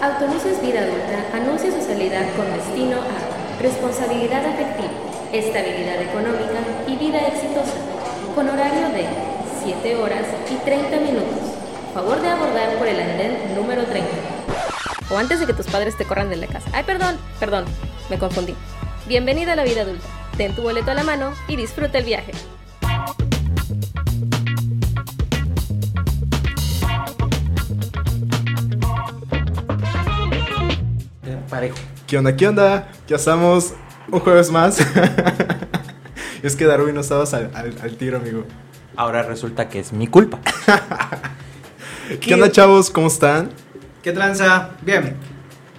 Autobuses Vida Adulta anuncia su salida con destino a responsabilidad afectiva, estabilidad económica y vida exitosa, con horario de 7 horas y 30 minutos. Favor de abordar por el andén número 30. O antes de que tus padres te corran de la casa. Ay, perdón, perdón, me confundí. Bienvenida a la vida adulta. Ten tu boleto a la mano y disfruta el viaje. Parejo. ¿Qué onda? ¿Qué onda? Ya estamos un jueves más. es que Darwin no estabas al, al- al tiro, amigo. Ahora resulta que es mi culpa. ¿Qué onda, chavos? ¿Cómo están? ¿Qué tranza? Bien.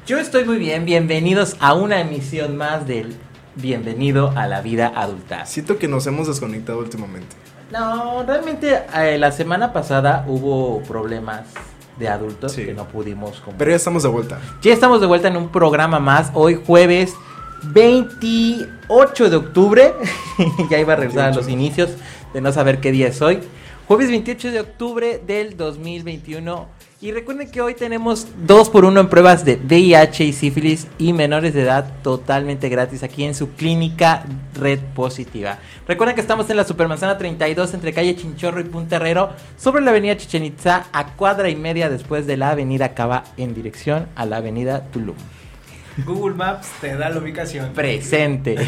Yo estoy muy bien. Bienvenidos a una emisión más del Bienvenido a la vida adulta. Siento que nos hemos desconectado últimamente. No, realmente eh, la semana pasada hubo problemas de adultos Sí. que no pudimos como- Pero ya estamos de vuelta. Ya estamos de vuelta en un programa más. Hoy jueves 28 de octubre. ya iba a regresar a los 28. inicios de no saber qué día es hoy. Jueves 28 de octubre del 2021. Y recuerden que hoy tenemos 2 por 1 en pruebas de VIH y sífilis y menores de edad totalmente gratis aquí en su clínica Red Positiva. Recuerden que estamos en la Supermanzana 32 entre calle Chinchorro y Punta Herrero sobre la avenida Chichen Itza a cuadra y media después de la avenida Cava en dirección a la avenida Tulum. Google Maps te da la ubicación. Presente.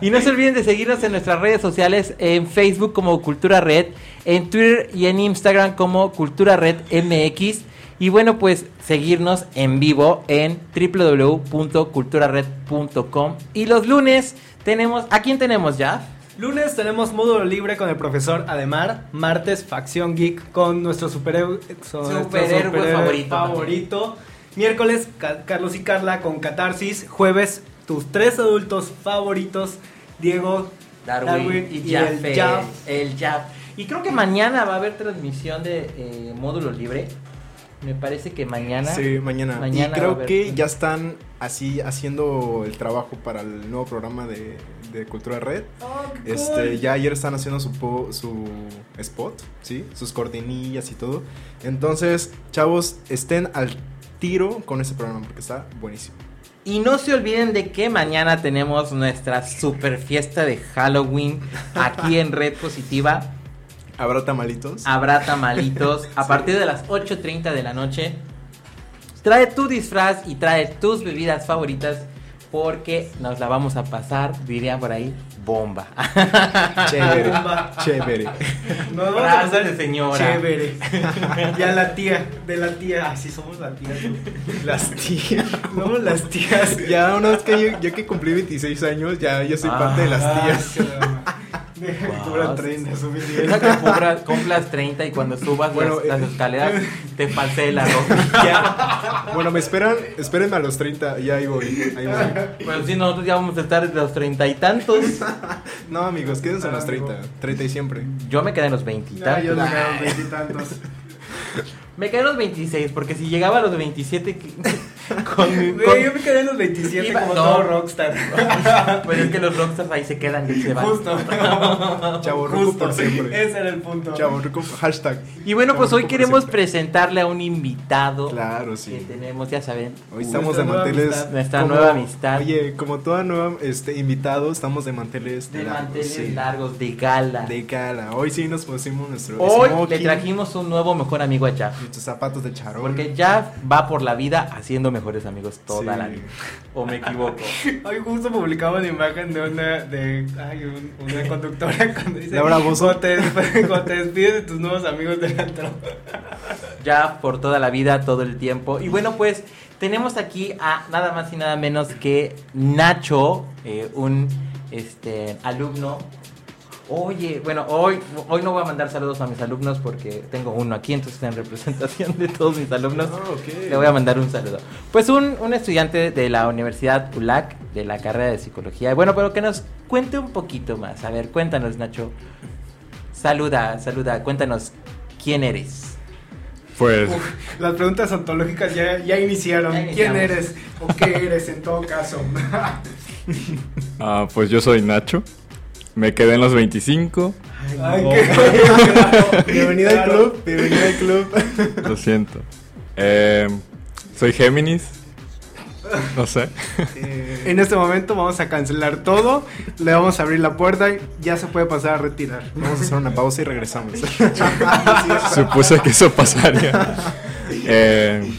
y no se olviden de seguirnos en nuestras redes sociales, en Facebook como Cultura Red, en Twitter y en Instagram como Cultura Red MX. Y bueno, pues seguirnos en vivo en www.culturared.com. Y los lunes tenemos, ¿a quién tenemos ya? Lunes tenemos módulo libre con el profesor Ademar. Martes, facción geek con nuestro superhéroe, Superhéroe favorito favorito. Miércoles, Ca- Carlos y Carla con Catarsis. Jueves, tus tres adultos favoritos. Diego, Darwin, y, y Jaffe, el Jaf. el Jaf. Y creo que mañana va a haber transmisión de eh, módulo libre. Me parece que mañana. Sí, mañana. Mañana y creo que ya están así haciendo el trabajo para el nuevo programa de, de Cultura Red. Este, ya ayer están haciendo su, po- su spot, ¿sí? Sus cortinillas y todo. Entonces, chavos, estén al tiro con ese programa porque está buenísimo. Y no se olviden de que mañana tenemos nuestra super fiesta de Halloween aquí en Red Positiva. ¿Habrá tamalitos? Habrá tamalitos a partir de las 8.30 de la noche. Trae tu disfraz y trae tus bebidas favoritas porque nos la vamos a pasar, diría por ahí, bomba. Chévere, Bomba. chévere. Nos vamos a Frase pasar de señora. Chévere. ya la tía, de la tía. Así somos la tía. Las tías. Somos las tías. Ya una vez que yo, yo que cumplí 26 años, ya yo soy parte de las Ah, tías. caramba. Deja que sí, 30, sí. suficiente. Deja que cumpla- cumplas 30 y cuando subas Bueno, las, eh. las escaleras te falsee la rodilla. Bueno, me esperan, espérenme a los 30, ya ahí voy, ahí voy. Pero si nosotros ya vamos a estar de los treinta y tantos. No, amigos, quédense en los 30, 30 y siempre. Yo me quedé en los veintitantos. Ah, yo me quedo veintitantos. Me quedé en los 26, porque si llegaba a los 27 que- con, mi- Güey, con- yo me quedé en los 27 Iba- como no. todo rockstar. Pues es que los rockstars ahí se quedan y se van. Justo. Chavo Ruco Justo. por siempre. Ese era el punto. Chavo, Ruco, hashtag. Y bueno, pues hoy queremos siempre. presentarle a un invitado Claro, que sí. tenemos, ya saben. Hoy estamos de manteles. amistad. Nuestra nueva amistad. Oye, como toda nueva este, invitado, estamos de manteles De largos, manteles sí. largos, de gala. De gala. Hoy sí nos pusimos nuestro Hoy le trajimos un nuevo mejor amigo a Jaff. nuestros zapatos de charol. Porque Jaff va por la vida haciendo mejores amigos toda Sí. la vida. ¿O me equivoco? Hoy justo publicaba una imagen de una de ay, un- una conductora cuando dice Laura te, despides de tus nuevos amigos del antro. Jaff por toda la vida, todo el tiempo. Y bueno, pues tenemos aquí a nada más y nada menos que Nacho, eh, un este alumno. Oye, bueno, hoy, hoy no voy a mandar saludos a mis alumnos porque tengo uno aquí, entonces en representación de todos mis alumnos Ah, le voy a mandar un saludo. Pues un, un estudiante de la Universidad ULAC, de la carrera de psicología. Bueno, pero que nos cuente un poquito más. A ver, cuéntanos, Nacho. Saluda, saluda, cuéntanos quién eres. Pues Uf, las preguntas ontológicas ya, ya iniciaron. Ya ¿Quién eres o qué eres en todo caso? Ah, pues yo soy Nacho. Me quedé en los 25. Ay, no. qué- Bienvenido al club, bienvenido al club. Lo siento. Eh, Soy Géminis. No sé. Eh, En este momento vamos a cancelar todo, le vamos a abrir la puerta y ya se puede pasar a retirar. Vamos a hacer una pausa y regresamos. Supuse que eso pasaría. Eh,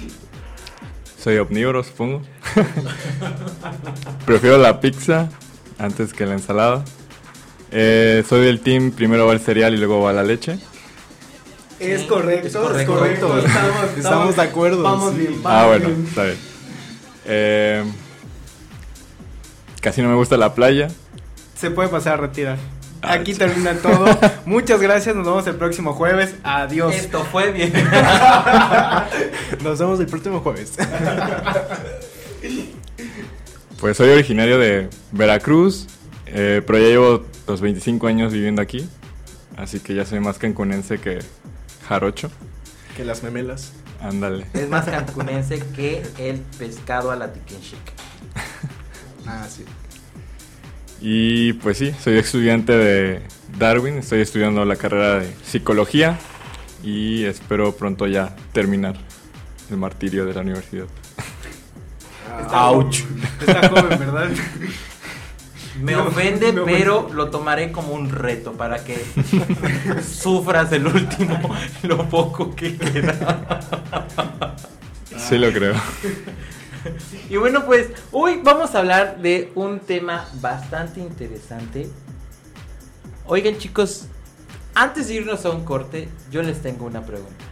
soy omnívoro, supongo. Prefiero la pizza antes que la ensalada. Eh, soy del team, primero va el cereal y luego va la leche. Es correcto, es es correcto. correcto. Estamos, Estamos de acuerdo, Vamos sí. bien, vamos Ah, bueno, bien. está bien. Eh, casi no me gusta la playa. Se puede pasar a retirar. Ah, Aquí termina todo. Muchas gracias, nos vemos el próximo jueves. Adiós. Esto fue bien. Nos vemos el próximo jueves. Pues soy originario de Veracruz, eh, pero ya llevo los 25 años viviendo aquí. Así que ya soy más cancunense que jarocho. que las memelas. Ándale. es más cancunense que el pescado a la tiquenchic. Ah, sí. Y pues sí, soy estudiante de Darwin, estoy estudiando la carrera de psicología y espero pronto ya terminar el martirio de la universidad. Está Ouch. joven, Está joven, ¿verdad? Me No, ofende, me ofende. pero lo tomaré como un reto para que sufras el último, lo poco que queda. Sí lo creo. Y bueno, pues hoy vamos a hablar de un tema bastante interesante. Oigan chicos, antes de irnos a un corte, yo les tengo una pregunta.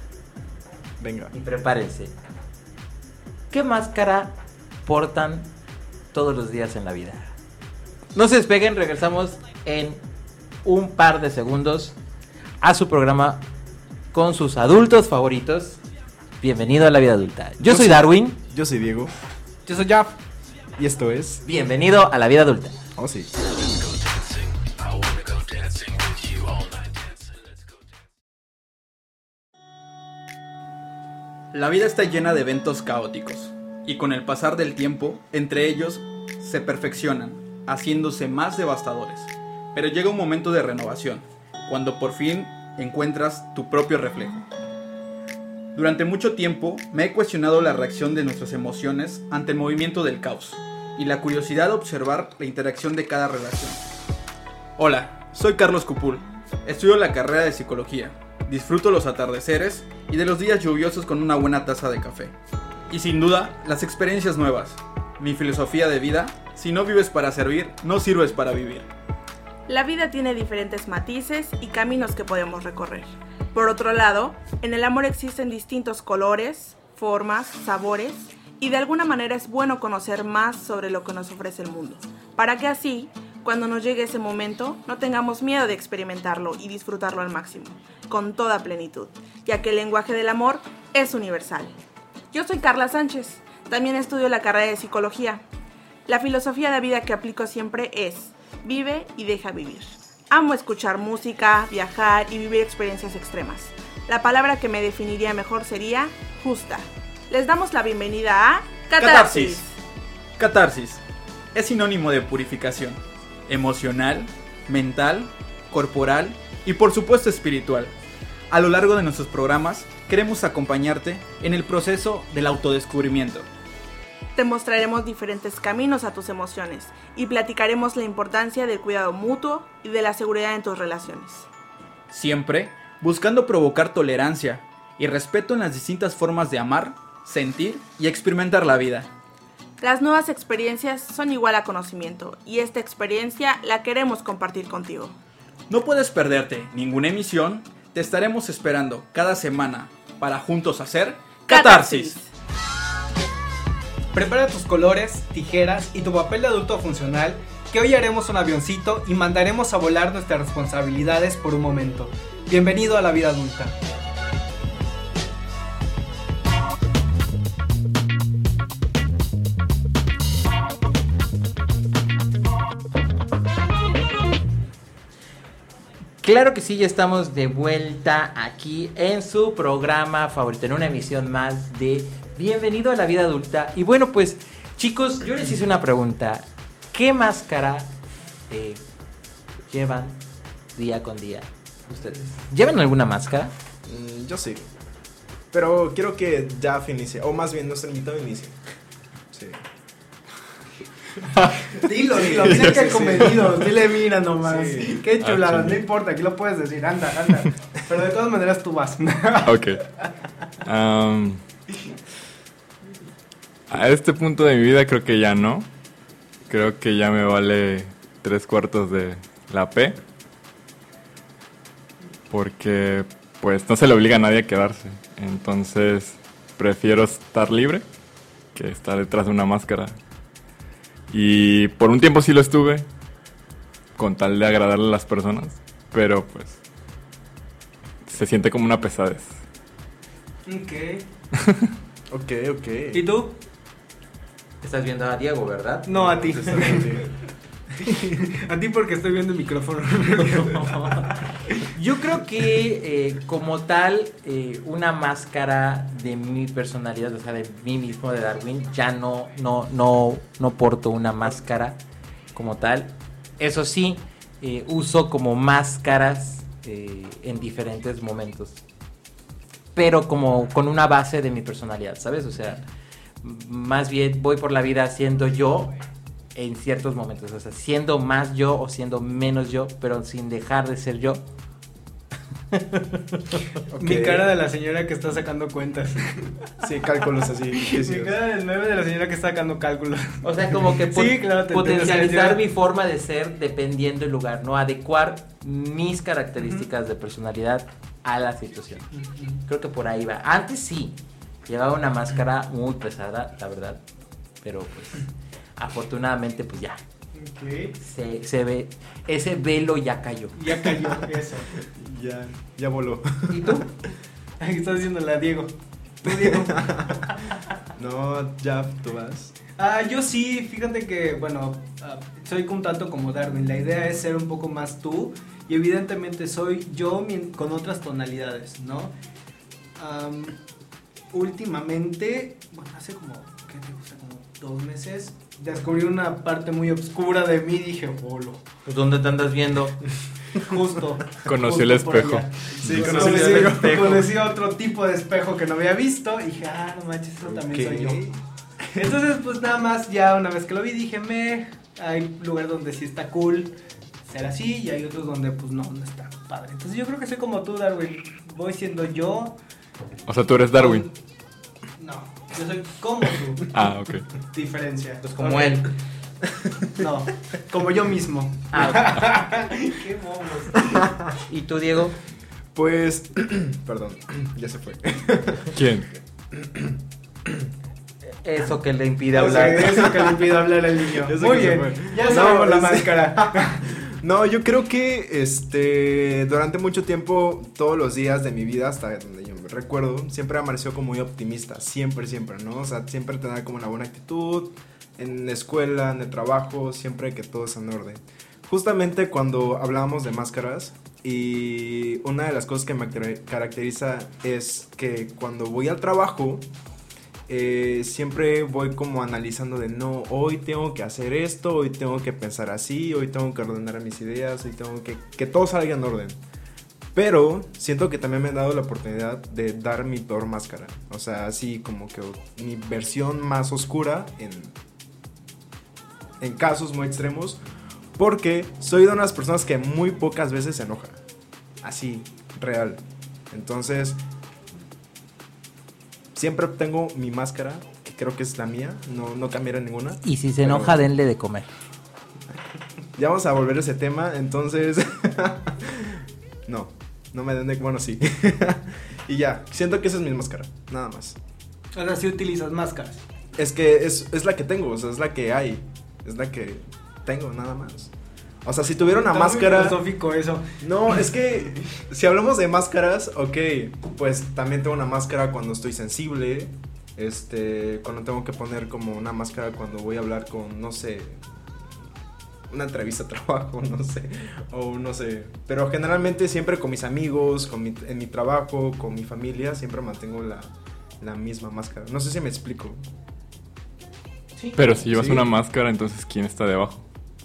Venga. Y prepárense. ¿Qué máscara portan todos los días en la vida? No se despeguen, regresamos en un par de segundos a su programa con sus adultos favoritos. Bienvenido a la vida adulta. Yo soy Darwin. Yo soy Diego. Yo soy Jaf. Y esto es. Bienvenido a la vida adulta. Oh, sí. La vida está llena de eventos caóticos, y con el pasar del tiempo, entre ellos se perfeccionan, haciéndose más devastadores. Pero llega un momento de renovación, cuando por fin encuentras tu propio reflejo. Durante mucho tiempo me he cuestionado la reacción de nuestras emociones ante el movimiento del caos, y la curiosidad de observar la interacción de cada relación. Hola, soy Carlos Cupul, estudio la carrera de psicología, disfruto los atardeceres y de los días lluviosos con una buena taza de café. Y sin duda, las experiencias nuevas. Mi filosofía de vida, si no vives para servir, no sirves para vivir. La vida tiene diferentes matices y caminos que podemos recorrer. Por otro lado, en el amor existen distintos colores, formas, sabores, y de alguna manera es bueno conocer más sobre lo que nos ofrece el mundo, para que así, cuando nos llegue ese momento, no tengamos miedo de experimentarlo y disfrutarlo al máximo, con toda plenitud, ya que el lenguaje del amor es universal. Yo soy Carla Sánchez, también estudio la carrera de psicología. La filosofía de vida que aplico siempre es, vive y deja vivir. Amo escuchar música, viajar y vivir experiencias extremas. La palabra que me definiría mejor sería justa. Les damos la bienvenida a Catarsis. Catarsis es sinónimo de purificación, emocional, mental, corporal y por supuesto espiritual. A lo largo de nuestros programas queremos acompañarte en el proceso del autodescubrimiento. Te mostraremos diferentes caminos a tus emociones y platicaremos la importancia del cuidado mutuo y de la seguridad en tus relaciones. Siempre buscando provocar tolerancia y respeto en las distintas formas de amar, sentir y experimentar la vida. Las nuevas experiencias son igual a conocimiento y esta experiencia la queremos compartir contigo. No puedes perderte ninguna emisión, te estaremos esperando cada semana para juntos hacer Catarsis. Prepara tus colores, tijeras y tu papel de adulto funcional, que hoy haremos un avioncito y mandaremos a volar nuestras responsabilidades por un momento. Bienvenido a la vida adulta. Claro que sí, ya estamos de vuelta aquí en su programa favorito, en una emisión más de Bienvenido a la vida adulta. Y bueno, pues chicos, yo les hice una pregunta. ¿Qué máscara eh, llevan día con día ustedes? ¿Llevan alguna máscara? Mm, yo sí. Pero quiero que ya inicie, o más bien nuestro invitado inicie. Sí. Dilo, dilo, mira que comedido, dile mira nomás. Sí. Qué chulada, Ah, no chinga. importa, aquí lo puedes decir, anda, anda. Pero de todas maneras tú vas. Ok. Am, a este punto de mi vida creo que ya no. Creo que ya me vale tres cuartos de la P. Porque pues no se le obliga a nadie a quedarse. Entonces prefiero estar libre que estar detrás de una máscara. Y por un tiempo sí lo estuve. Con tal de agradarle a las personas. Pero pues se siente como una pesadez. ok. Ok, ok. ¿Y tú? Estás viendo a Diego, ¿verdad? No, a ti. A ti porque estoy viendo el micrófono. Yo creo que eh, como tal, eh, una máscara de mi personalidad, o sea, de mí mismo, de Darwin, ya no, no, no, no porto una máscara como tal. Eso sí, eh, uso como máscaras eh, en diferentes momentos. Pero como con una base de mi personalidad, ¿sabes? O sea, más bien voy por la vida siendo yo en ciertos momentos. O sea, siendo más yo o siendo menos yo, pero sin dejar de ser yo. Ok. Mi cara de la señora que está sacando cuentas. Sí, cálculos así. Mi cara del 9 de la señora que está sacando cálculos. O sea, como que Sí, claro, te potencializar entiendo, o sea, mi forma de ser dependiendo del lugar, ¿no? Adecuar mis características de personalidad a la situación. Creo que por ahí va. Antes sí, llevaba una máscara muy pesada, la verdad. Pero pues, afortunadamente, pues ya. Ok. Se, se ve, ese velo ya cayó. Ya cayó eso. Ya, ya voló. ¿Y tú? Ahí estás diciéndole a Diego. Tú, Diego. No, ya tú vas. Ah, yo sí, fíjate que, bueno, ah, soy un tanto como Darwin. La idea es ser un poco más tú y evidentemente soy yo con otras tonalidades, ¿no? Am, últimamente, bueno, hace como, ¿qué te gusta? Como dos meses, descubrí una parte muy oscura de mí y dije, bolo. Pues, ¿Dónde te andas viendo? Justo. Conocí el justo por espejo. Sí, Conocí, conocí el conocí- conocí otro tipo de espejo que no había visto y dije, ah, no manches, eso también soy yo. Entonces, pues nada más, ya una vez que lo vi, dije, me, hay lugar donde sí está cool ser así y hay otros donde, pues no, no está padre. Entonces, yo creo que soy como tú, Darwin. Voy siendo yo. O sea, tú eres Darwin. No, yo soy como tú. Ah, ok. Diferencia. Pues como él. No, como yo mismo. Ah, Qué momos. ¿Y tú, Diego? Pues, perdón, ya se fue. ¿Quién? Eso que le impide O hablar. sea, eso que le impide hablar al niño. Eso Muy bien, fue. ya No, sabemos la es- máscara. No, yo creo que este durante mucho tiempo, todos los días de mi vida, hasta donde yo me recuerdo, siempre amaneció como muy optimista, siempre, siempre, ¿no? O sea, siempre tener como una buena actitud, en la escuela, en el trabajo, siempre que todo es en orden. Justamente cuando hablábamos de máscaras, y una de las cosas que me car- caracteriza es que cuando voy al trabajo, eh, siempre voy como analizando de no, hoy tengo que hacer esto, hoy tengo que pensar así, hoy tengo que ordenar mis ideas, hoy tengo que que todo salga en orden. Pero siento que también me han dado la oportunidad de dar mi peor máscara. O sea, así como que mi versión más oscura en, en casos muy extremos. Porque soy de unas personas que muy pocas veces se enoja. Así, real. Entonces, siempre tengo mi máscara, que creo que es la mía. No, no cambiaré ninguna. Y si se Pero- enoja, denle de comer. Ya vamos a volver a ese tema, entonces... no, no me den de... Bueno, sí. y ya, siento que esa es mi máscara, nada más. Sea, si utilizas máscaras. Es que es, es la que tengo, o sea, es la que hay. Es la que tengo, nada más. O sea, si tuviera una Está muy máscara... filosófico eso. No, es que si hablamos de máscaras, ok, pues también tengo una máscara cuando estoy sensible. Este, cuando tengo que poner como una máscara cuando voy a hablar con, no sé, una entrevista de trabajo, no sé, o no sé. Pero generalmente siempre con mis amigos, con mi- en mi trabajo, con mi familia, siempre mantengo la, la misma máscara. No sé si me explico. Pero si llevas Sí. una máscara, entonces ¿quién está debajo?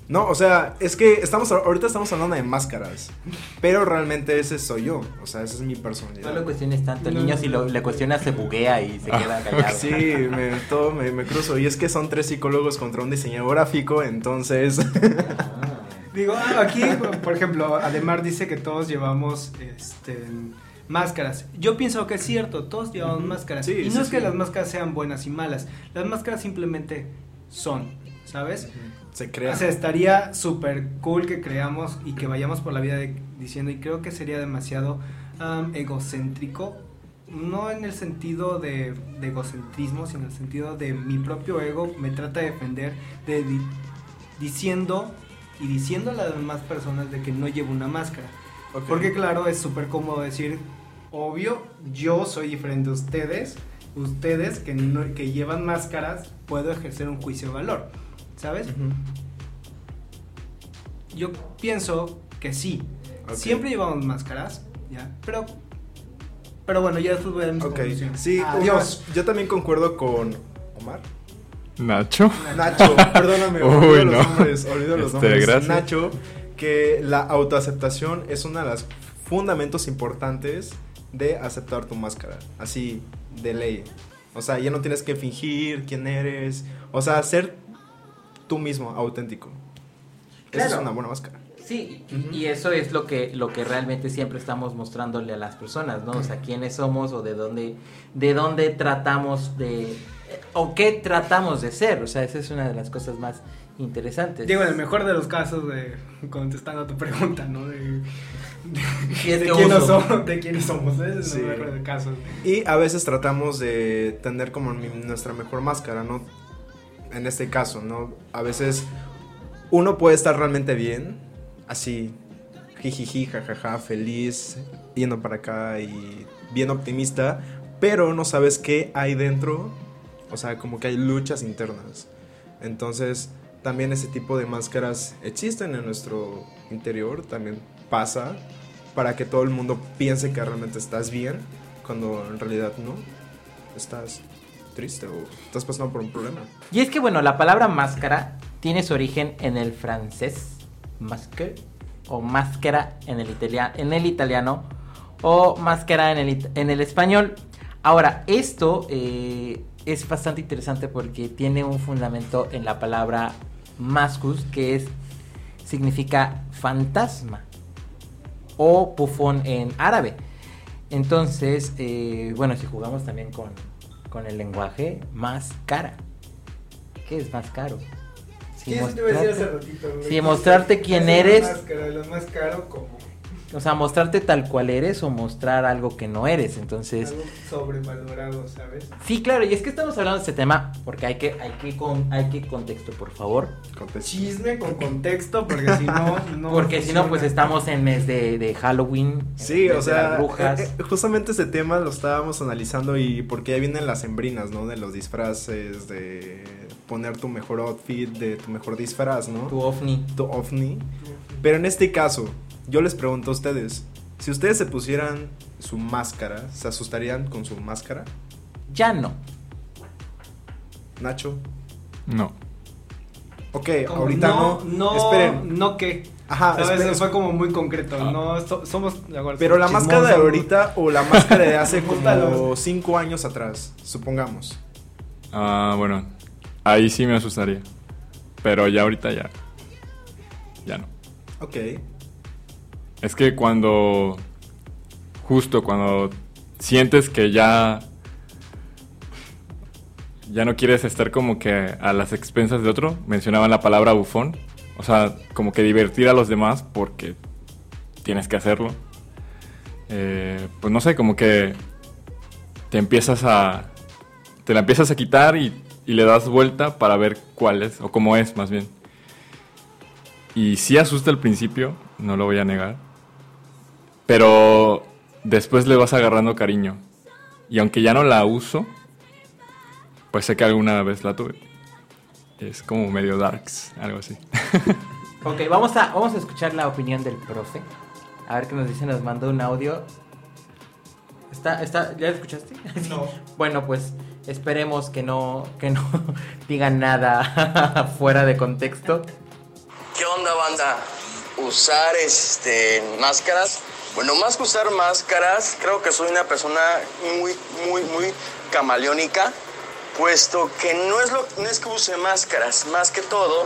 No, o sea, es que estamos ahorita estamos hablando de máscaras, pero realmente ese soy yo, o sea, esa es mi personalidad. No lo cuestiones tanto, el niño si lo, le cuestionas se buguea y se queda callado. Sí, me, todo me, me cruzo. Y es que son tres psicólogos contra un diseñador gráfico, entonces... Digo, ah, aquí, por ejemplo, Ademar dice que todos llevamos este, máscaras. Yo pienso que es cierto, todos llevamos máscaras. Sí, y no sí, es que sí. las máscaras sean buenas y malas, las máscaras simplemente son, ¿sabes? Se crea. O sea, estaría súper cool que creamos y que vayamos por la vida de- diciendo, y creo que sería demasiado am, egocéntrico, no en el sentido de, de egocentrismo, sino en el sentido de mi propio ego me trata de defender de di- diciendo y diciendo a las demás personas de que no llevo una máscara. Porque claro, es súper cómodo decir, obvio, yo soy diferente a ustedes, ustedes que, no- que llevan máscaras, puedo ejercer un juicio de valor, ¿sabes? Yo pienso que sí. Siempre llevamos máscaras, ¿ya? Pero, pero bueno, ya después voy a dar mis Ok, sí, Adiós. una- yo también concuerdo con Omar. Nacho. Nacho, perdóname, Uy, olvido los no. nombres, olvido los Este, nombres. gracias. Nacho, que la autoaceptación es uno de los fundamentos importantes de aceptar tu máscara, así de ley. O sea, ya no tienes que fingir quién eres, o sea, ser tú mismo, auténtico. Esa es una buena máscara. Sí, y- eso es lo que, lo que realmente siempre estamos mostrándole a las personas, ¿no? O sea, quiénes somos o de dónde, de dónde tratamos de, o qué tratamos de ser. O sea, esa es una de las cosas más interesantes. Digo, en el mejor de los casos, de contestando a tu pregunta, ¿no? De, de, de uso. somos, de quiénes somos, ese es Sí. el mejor de los casos. Y a veces tratamos de tener como nuestra mejor máscara, ¿no? En este caso, ¿no? A veces uno puede estar realmente bien, así, jijiji, jajaja, feliz, yendo para acá y bien optimista, pero no sabes qué hay dentro, o sea, como que hay luchas internas. Entonces, también ese tipo de máscaras existen en nuestro interior, también pasa, para que todo el mundo piense que realmente estás bien, cuando en realidad no, estás triste o estás pasando por un problema. Y es que, bueno, la palabra máscara tiene su origen en el francés, masque, o máscara en el, italiano, o máscara en el, en el español. Ahora, esto eh, es bastante interesante porque tiene un fundamento en la palabra mascus, que es, significa fantasma, o bufón en árabe. Entonces, eh, bueno, si jugamos también con, con el lenguaje, más cara. ¿Qué es más caro? Si mostrarte- si mostrarte quién eres- lo más caro como o sea, mostrarte tal cual eres o mostrar algo que no eres. Entonces, algo sobrevalorado, ¿sabes? sí, claro, y es que estamos hablando de este tema porque hay que, hay que, con, hay que contexto, por favor. Contexto. Chisme con contexto, porque si no, no porque si no, pues estamos en mes de, de Halloween. en Sí, mes o de sea, las brujas. eh, eh, justamente ese tema lo estábamos analizando y porque ya vienen las sembrinas, ¿no? De los disfraces, de poner tu mejor outfit, de tu mejor disfraz, ¿no? tu ovni. tu ovni. Pero en este caso, yo les pregunto a ustedes, si ustedes se pusieran su máscara, ¿se asustarían con su máscara? Ya no. Nacho. No. Ok, Como ahorita no. no. Esperen. No qué. Ajá, ¿Sabes? esperen. Fue como muy concreto. No, so- somos. de acuerdo, Pero la máscara de ahorita o la máscara de hace como. 5 años atrás, supongamos. Ah, bueno. Ahí sí me asustaría. Pero ya ahorita ya. Ya no. Ok. Es que cuando. Justo cuando sientes que ya. Ya no quieres estar como que a las expensas de otro. Mencionaban la palabra bufón. O sea, como que divertir a los demás porque tienes que hacerlo. Eh, pues no sé, como que te empiezas a. Te la empiezas a quitar y, y le das vuelta para ver cuál es, o cómo es más bien. Y sí asusta al principio, no lo voy a negar. Pero después le vas agarrando cariño. Y aunque ya no la uso, pues sé que alguna vez la tuve. Es como medio darks, algo así. Ok, vamos a, vamos a escuchar la opinión del profe. A ver qué nos dice, nos mandó un audio. ¿Está, está, ¿Ya lo escuchaste? No. Bueno, pues esperemos que no, que no digan nada fuera de contexto. banda? Usar este, máscaras. Bueno, más que usar máscaras, creo que soy una persona muy, muy, muy camaleónica, puesto que no es, lo, no es que use máscaras, más que todo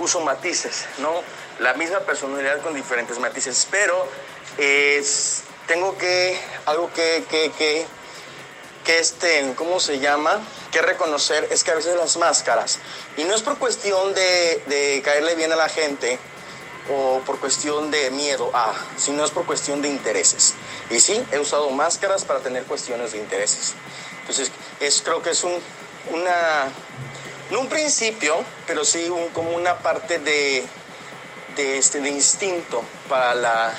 uso matices, ¿no? La misma personalidad con diferentes matices, pero es, tengo que, algo que, que, que, que este, ¿cómo se llama? Que reconocer es que a veces las máscaras, y no es por cuestión de, de caerle bien a la gente, o por cuestión de miedo a, sino es por cuestión de intereses. Y sí, he usado máscaras para tener cuestiones de intereses. Entonces, es, creo que es un, una, no un principio, pero sí un, como una parte de, de, este, de instinto para la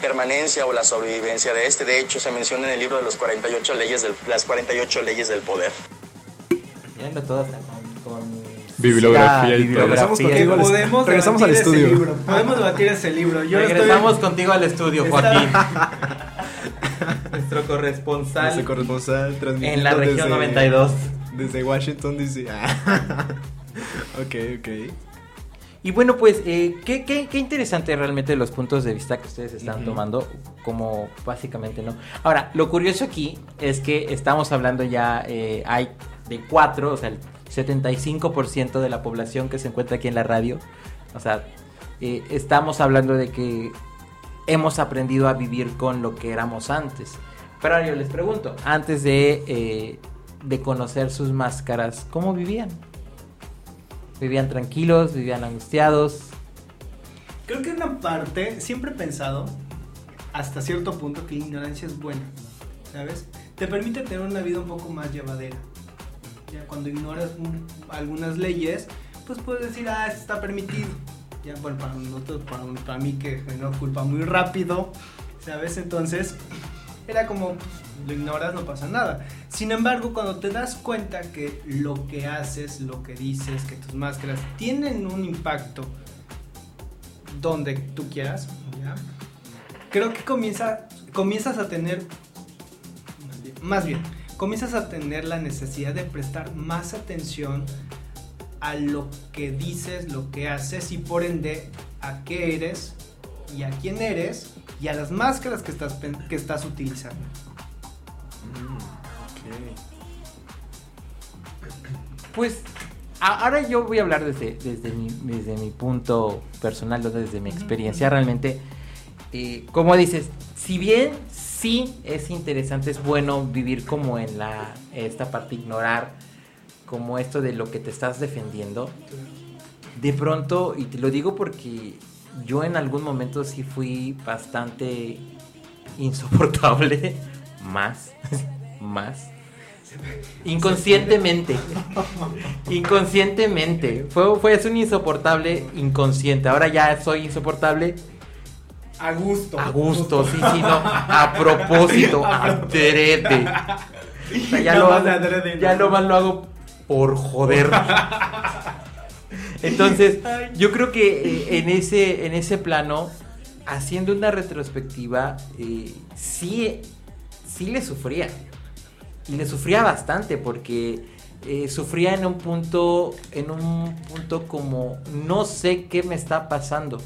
permanencia o la sobrevivencia de este. De hecho, se menciona en el libro de los 48 leyes del, las 48 leyes del poder. Viendo todas con Bibliografía y todo. Regresamos contigo al- Podemos regresamos al debatir ese estudio. libro, Podemos debatir ese libro. Yo lo estoy- Regresamos contigo al estudio, Joaquín. Nuestro corresponsal Nuestro corresponsal transmitiendo en la región desde- 92. Desde Washington DC. Ah. ok, ok. Y bueno, pues, eh, qué, qué, qué interesante realmente los puntos de vista que ustedes están Ujú. tomando, como básicamente, ¿no? Ahora, lo curioso aquí es que estamos hablando ya, eh, hay de cuatro, o sea, el 75% de la población que se encuentra aquí en la radio, o sea, eh, estamos hablando de que hemos aprendido a vivir con lo que éramos antes. Pero ahora yo les pregunto, antes de, eh, de conocer sus máscaras, ¿cómo vivían? ¿Vivían tranquilos? ¿Vivían angustiados? Creo que una parte, siempre he pensado, hasta cierto punto, que la ignorancia es buena, ¿sabes? Te permite tener una vida un poco más llevadera. Ya cuando ignoras un- algunas leyes, pues puedes decir, ah, esto está permitido. Ya, bueno, para nosotros, para, mí que no culpa muy rápido, ¿sabes? Entonces, era como, pues, lo ignoras, no pasa nada. Sin embargo, cuando te das cuenta que lo que haces, lo que dices, que tus máscaras tienen un impacto donde tú quieras, creo que comienza, comienzas a tener, más bien, comienzas a tener la necesidad de prestar más atención a lo que dices, lo que haces y por ende a qué eres y a quién eres y a las máscaras que estás, que estás utilizando. Pues a- ahora yo voy a hablar desde, desde, mi, desde mi punto personal, o desde mi experiencia. Realmente, eh, como dices, si bien sí es interesante, es bueno vivir como en la esta parte, ignorar como esto de lo que te estás defendiendo. De pronto, y te lo digo porque yo en algún momento sí fui bastante insoportable, más, más. Inconscientemente. Inconscientemente. Fue, fue es un insoportable inconsciente. Ahora ya soy insoportable A gusto. a gusto, sí, sí, no. A propósito, adrede. O sea, ya, No lo, adrede, ya no. lo más lo hago por joder. Entonces, yo creo que eh, en ese, en ese plano, haciendo una retrospectiva, eh, sí, sí le sufría. Y le sufría bastante porque eh, sufría en un punto, en un punto como no sé qué me está pasando.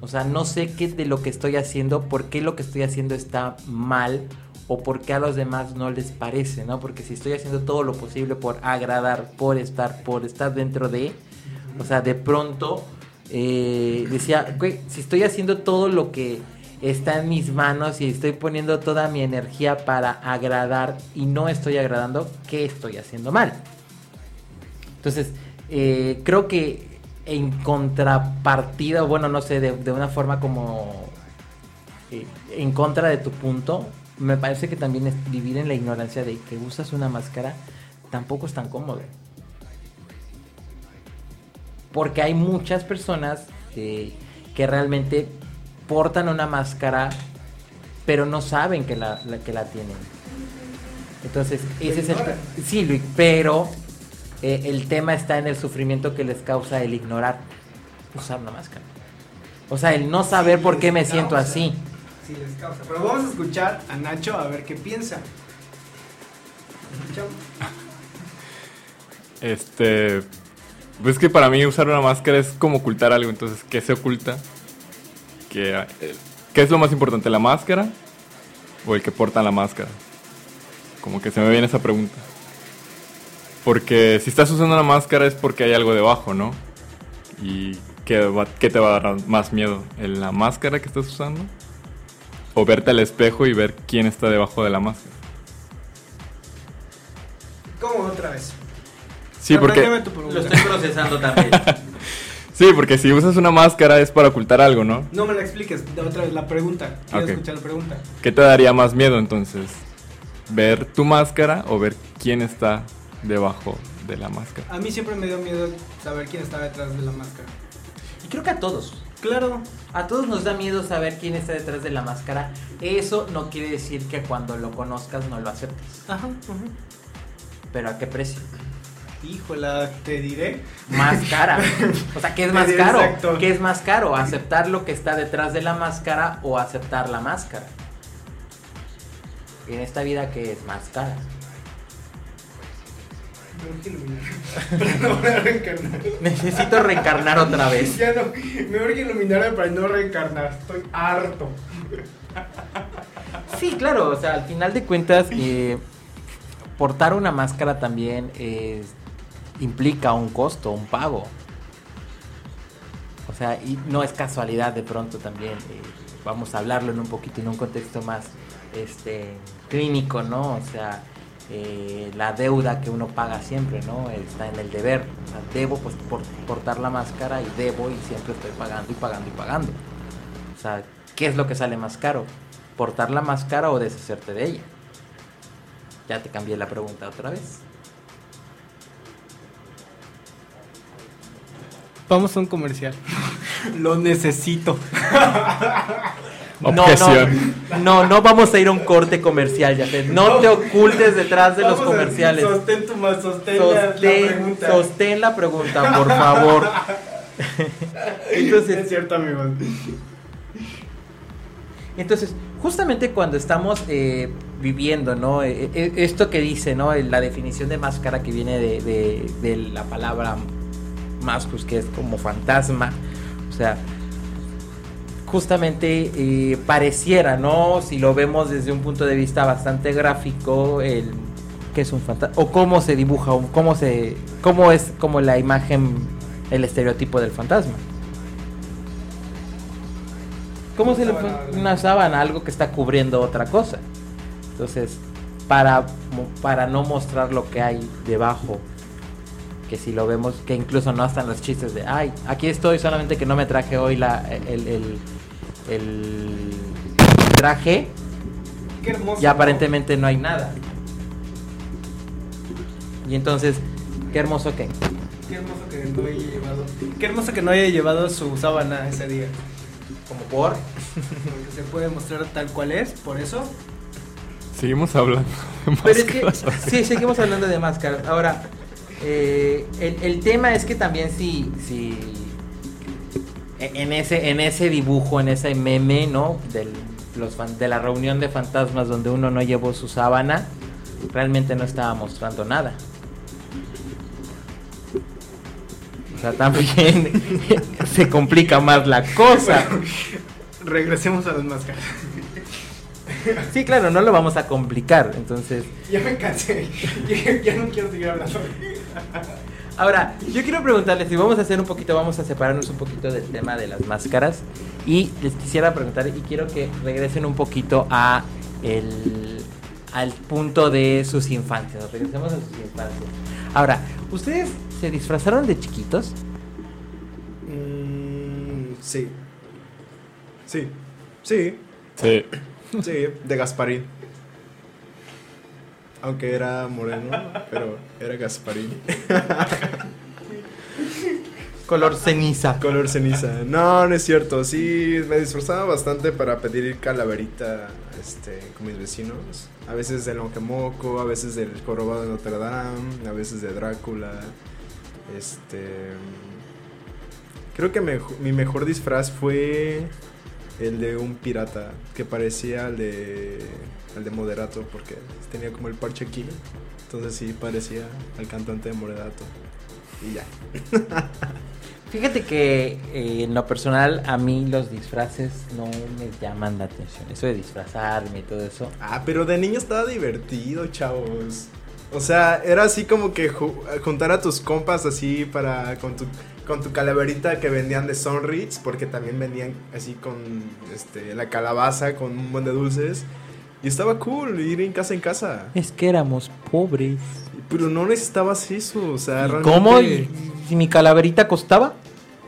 O sea, no sé qué de lo que estoy haciendo, por qué lo que estoy haciendo está mal o por qué a los demás no les parece, ¿no? Porque si estoy haciendo todo lo posible por agradar, por estar, por estar dentro de, o sea, de pronto eh, decía, si estoy haciendo todo lo que está en mis manos y estoy poniendo toda mi energía para agradar y no estoy agradando, ¿qué estoy haciendo mal? Entonces, eh, creo que en contrapartida, bueno, no sé, de, una forma como eh, en contra de tu punto, me parece que también es vivir en la ignorancia de que usas una máscara tampoco es tan cómodo. Porque hay muchas personas eh, que realmente portan una máscara, pero no saben que la, la- que la tienen. Entonces, ese es el... Sí, Luis, pero eh, el tema está en el sufrimiento que les causa el ignorar usar una máscara. O sea, el no saber Sí, por qué me siento así. Sí, les causa. Pero vamos a escuchar a Nacho a ver qué piensa. Nacho. Este, Pues que para mí usar una máscara es como ocultar algo, entonces, ¿qué se oculta? ¿Qué, eh, ¿Qué es lo más importante, la máscara o el que porta la máscara? Como que se me viene esa pregunta. Porque si estás usando una máscara es porque hay algo debajo, ¿no? ¿Y qué, va- qué te va a dar más miedo? ¿En la máscara que estás usando? ¿O verte al espejo y ver quién está debajo de la máscara? ¿Cómo otra vez? Sí, porque... Lo estoy procesando también. Sí, porque si usas una máscara es para ocultar algo, ¿no? No me la expliques, de otra vez la pregunta. Quiero Ok. escuchar la pregunta. ¿Qué te daría más miedo entonces? ¿Ver tu máscara o ver quién está debajo de la máscara? A mí siempre me dio miedo saber quién estaba detrás de la máscara. Y creo que a todos. Claro, A todos nos da miedo saber quién está detrás de la máscara. Eso no quiere decir que cuando lo conozcas no lo aceptes. ajá, ajá. Pero ¿a qué precio? Híjola, te diré. Más cara. O sea, ¿qué es más Exacto. caro? ¿Qué es más caro? ¿Aceptar lo que está detrás de la máscara o aceptar la máscara? En esta vida, ¿qué es más cara? Me urge iluminar. no voy a reencarnar. Necesito reencarnar otra vez. Ya no, me urge iluminarme para no reencarnar. Estoy harto. Sí, claro, o sea, al final de cuentas, eh, portar una máscara también es- implica un costo, un pago. O sea, y no es casualidad de pronto también. eh, vamos a hablarlo en un poquito, en un contexto más este, clínico, ¿no? O sea, eh, la deuda que uno paga siempre, ¿no? Está en el deber. O sea, debo pues, por- portar la máscara y debo y siempre estoy pagando y pagando y pagando. O sea, ¿qué es lo que sale más caro? ¿Portar la máscara o deshacerte de ella? Ya te cambié la pregunta otra vez. Vamos a un comercial. Lo necesito. Objeción. No, no, no, no vamos a ir a un corte comercial, ya No te ocultes detrás de los a- comerciales. Sostén tu más, sostén, la- la, Sostén, pregunta. sostén la pregunta, por favor. Entonces, es cierto, amigos. Entonces, justamente cuando estamos eh, viviendo, ¿no? Eh, eh, esto que dice, ¿no? La definición de máscara que viene de, de- de la palabra mascus, que es como fantasma. O sea, justamente eh, pareciera, ¿no? Si lo vemos desde un punto de vista bastante gráfico, el que es un fantasma o cómo se dibuja, o cómo se, cómo es como la imagen, el estereotipo del fantasma. ¿Cómo se le pone una sábana, algo que está cubriendo otra cosa? Entonces, para, para no mostrar lo que hay debajo, que si lo vemos, que incluso no están los chistes de, ay, aquí estoy, solamente que no me traje hoy la, el, el, el traje Qué hermoso. y aparentemente no hay nada. Y entonces, qué hermoso que... Qué hermoso que no haya llevado. Qué hermoso que no haya llevado su sábana ese día. Como por... Porque se puede mostrar tal cual es, por eso. Seguimos hablando de Pero es que, máscaras. sí, seguimos hablando de máscaras. Ahora, eh, el, el tema es que también si, si en ese, en ese dibujo, en ese meme, ¿no? Del, los, fan- de la reunión de fantasmas donde uno no llevó su sábana, realmente no estaba mostrando nada. O sea, también se complica más la cosa. Regresemos a las máscaras. Sí, claro, no lo vamos a complicar. Entonces, Ya me cansé. Ya, ya no quiero seguir hablando. Ahora, yo quiero preguntarles si vamos a hacer un poquito, vamos a separarnos un poquito del tema de las máscaras y les quisiera preguntar y quiero que regresen un poquito a el, al punto de sus infancias. Regresemos a sus infancias. Ahora, ¿ustedes se disfrazaron de chiquitos? Mm, sí. Sí. Sí. Sí. Sí, de Gasparín. Aunque era moreno, pero era Gasparín. Color ceniza. Color ceniza. No, no es cierto. Sí, me disfrazaba bastante para pedir calaverita este, con mis vecinos. A veces del Longemoco, a veces del Jorobado de Notre Dame, a veces de Drácula. Este. Creo que mi mejor disfraz fue el de un pirata que parecía al de al de Moderato porque tenía como el parche aquí. Entonces sí parecía al cantante de Moderato. y ya. Fíjate que eh, en lo personal a mí los disfraces no me llaman la atención. Eso de disfrazarme y todo eso. Ah, pero de niño estaba divertido, chavos. O sea, era así como que ju- juntar a tus compas así para con tu con tu calaverita que vendían de Sonrich, porque también vendían así con este la calabaza con un buen de dulces. Y estaba cool ir en casa en casa. Es que éramos pobres. Pero no necesitabas eso, o sea, ¿Y realmente... ¿Cómo? ¿Y si mi calaverita costaba?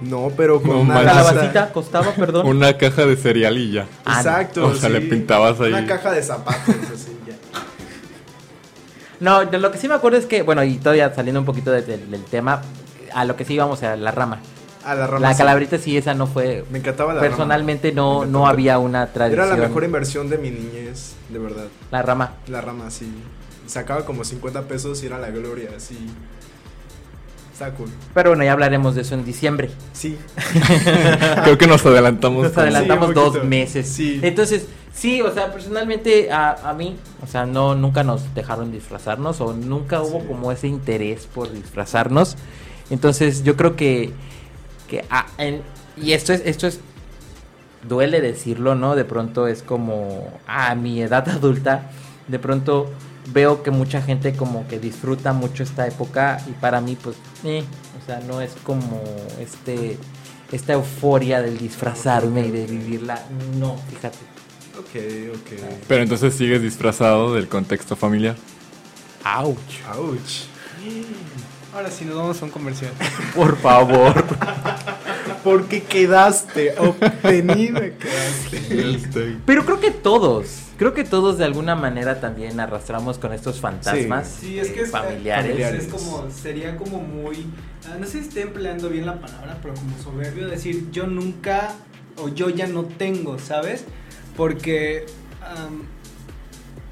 No, pero con No una. ¿Calabacita costaba, perdón? Una caja de cereal y ya. Ah. Exacto. O sea, le pintabas ahí. Una caja de zapatos, así ya. No, lo que sí me acuerdo es que, bueno, y todavía saliendo un poquito de- de- del tema, a lo que sí íbamos a la rama. A la rama. La sí. calaverita sí, esa no fue... Me encantaba la Personalmente rama. No, no había una tradición. Era la mejor inversión de mi niñez, de verdad. La rama. La rama, sí. Sacaba como 50 pesos y era la gloria, sí. Está cool. Pero bueno, ya hablaremos de eso en diciembre. Sí. Creo que nos adelantamos. Nos adelantamos dos meses. Sí. Entonces, sí, o sea, personalmente a, a mí, o sea, no, nunca nos dejaron disfrazarnos o nunca hubo Sí. como ese interés por disfrazarnos. Entonces, yo creo que, que ah, en- y esto es, esto es, duele decirlo, ¿no? De pronto es como, a mi edad adulta, de pronto veo que mucha gente como que disfruta mucho esta época y para mí, pues, eh, o sea, no es como este esta euforia del disfrazarme y de vivirla. No, fíjate. Ok, ok. Pero entonces sigues disfrazado del contexto familiar. Ouch. Ouch. Ahora sí, nos vamos a un comercial. Por favor. Porque quedaste obtenida, quedaste. Pero creo que todos, creo que todos de alguna manera también arrastramos con estos fantasmas Sí, es que eh, es, familiares. familiares. Es como, sería como muy, ah, no sé si estoy empleando bien la palabra, pero como soberbio decir yo nunca o yo ya no tengo, ¿sabes? Porque,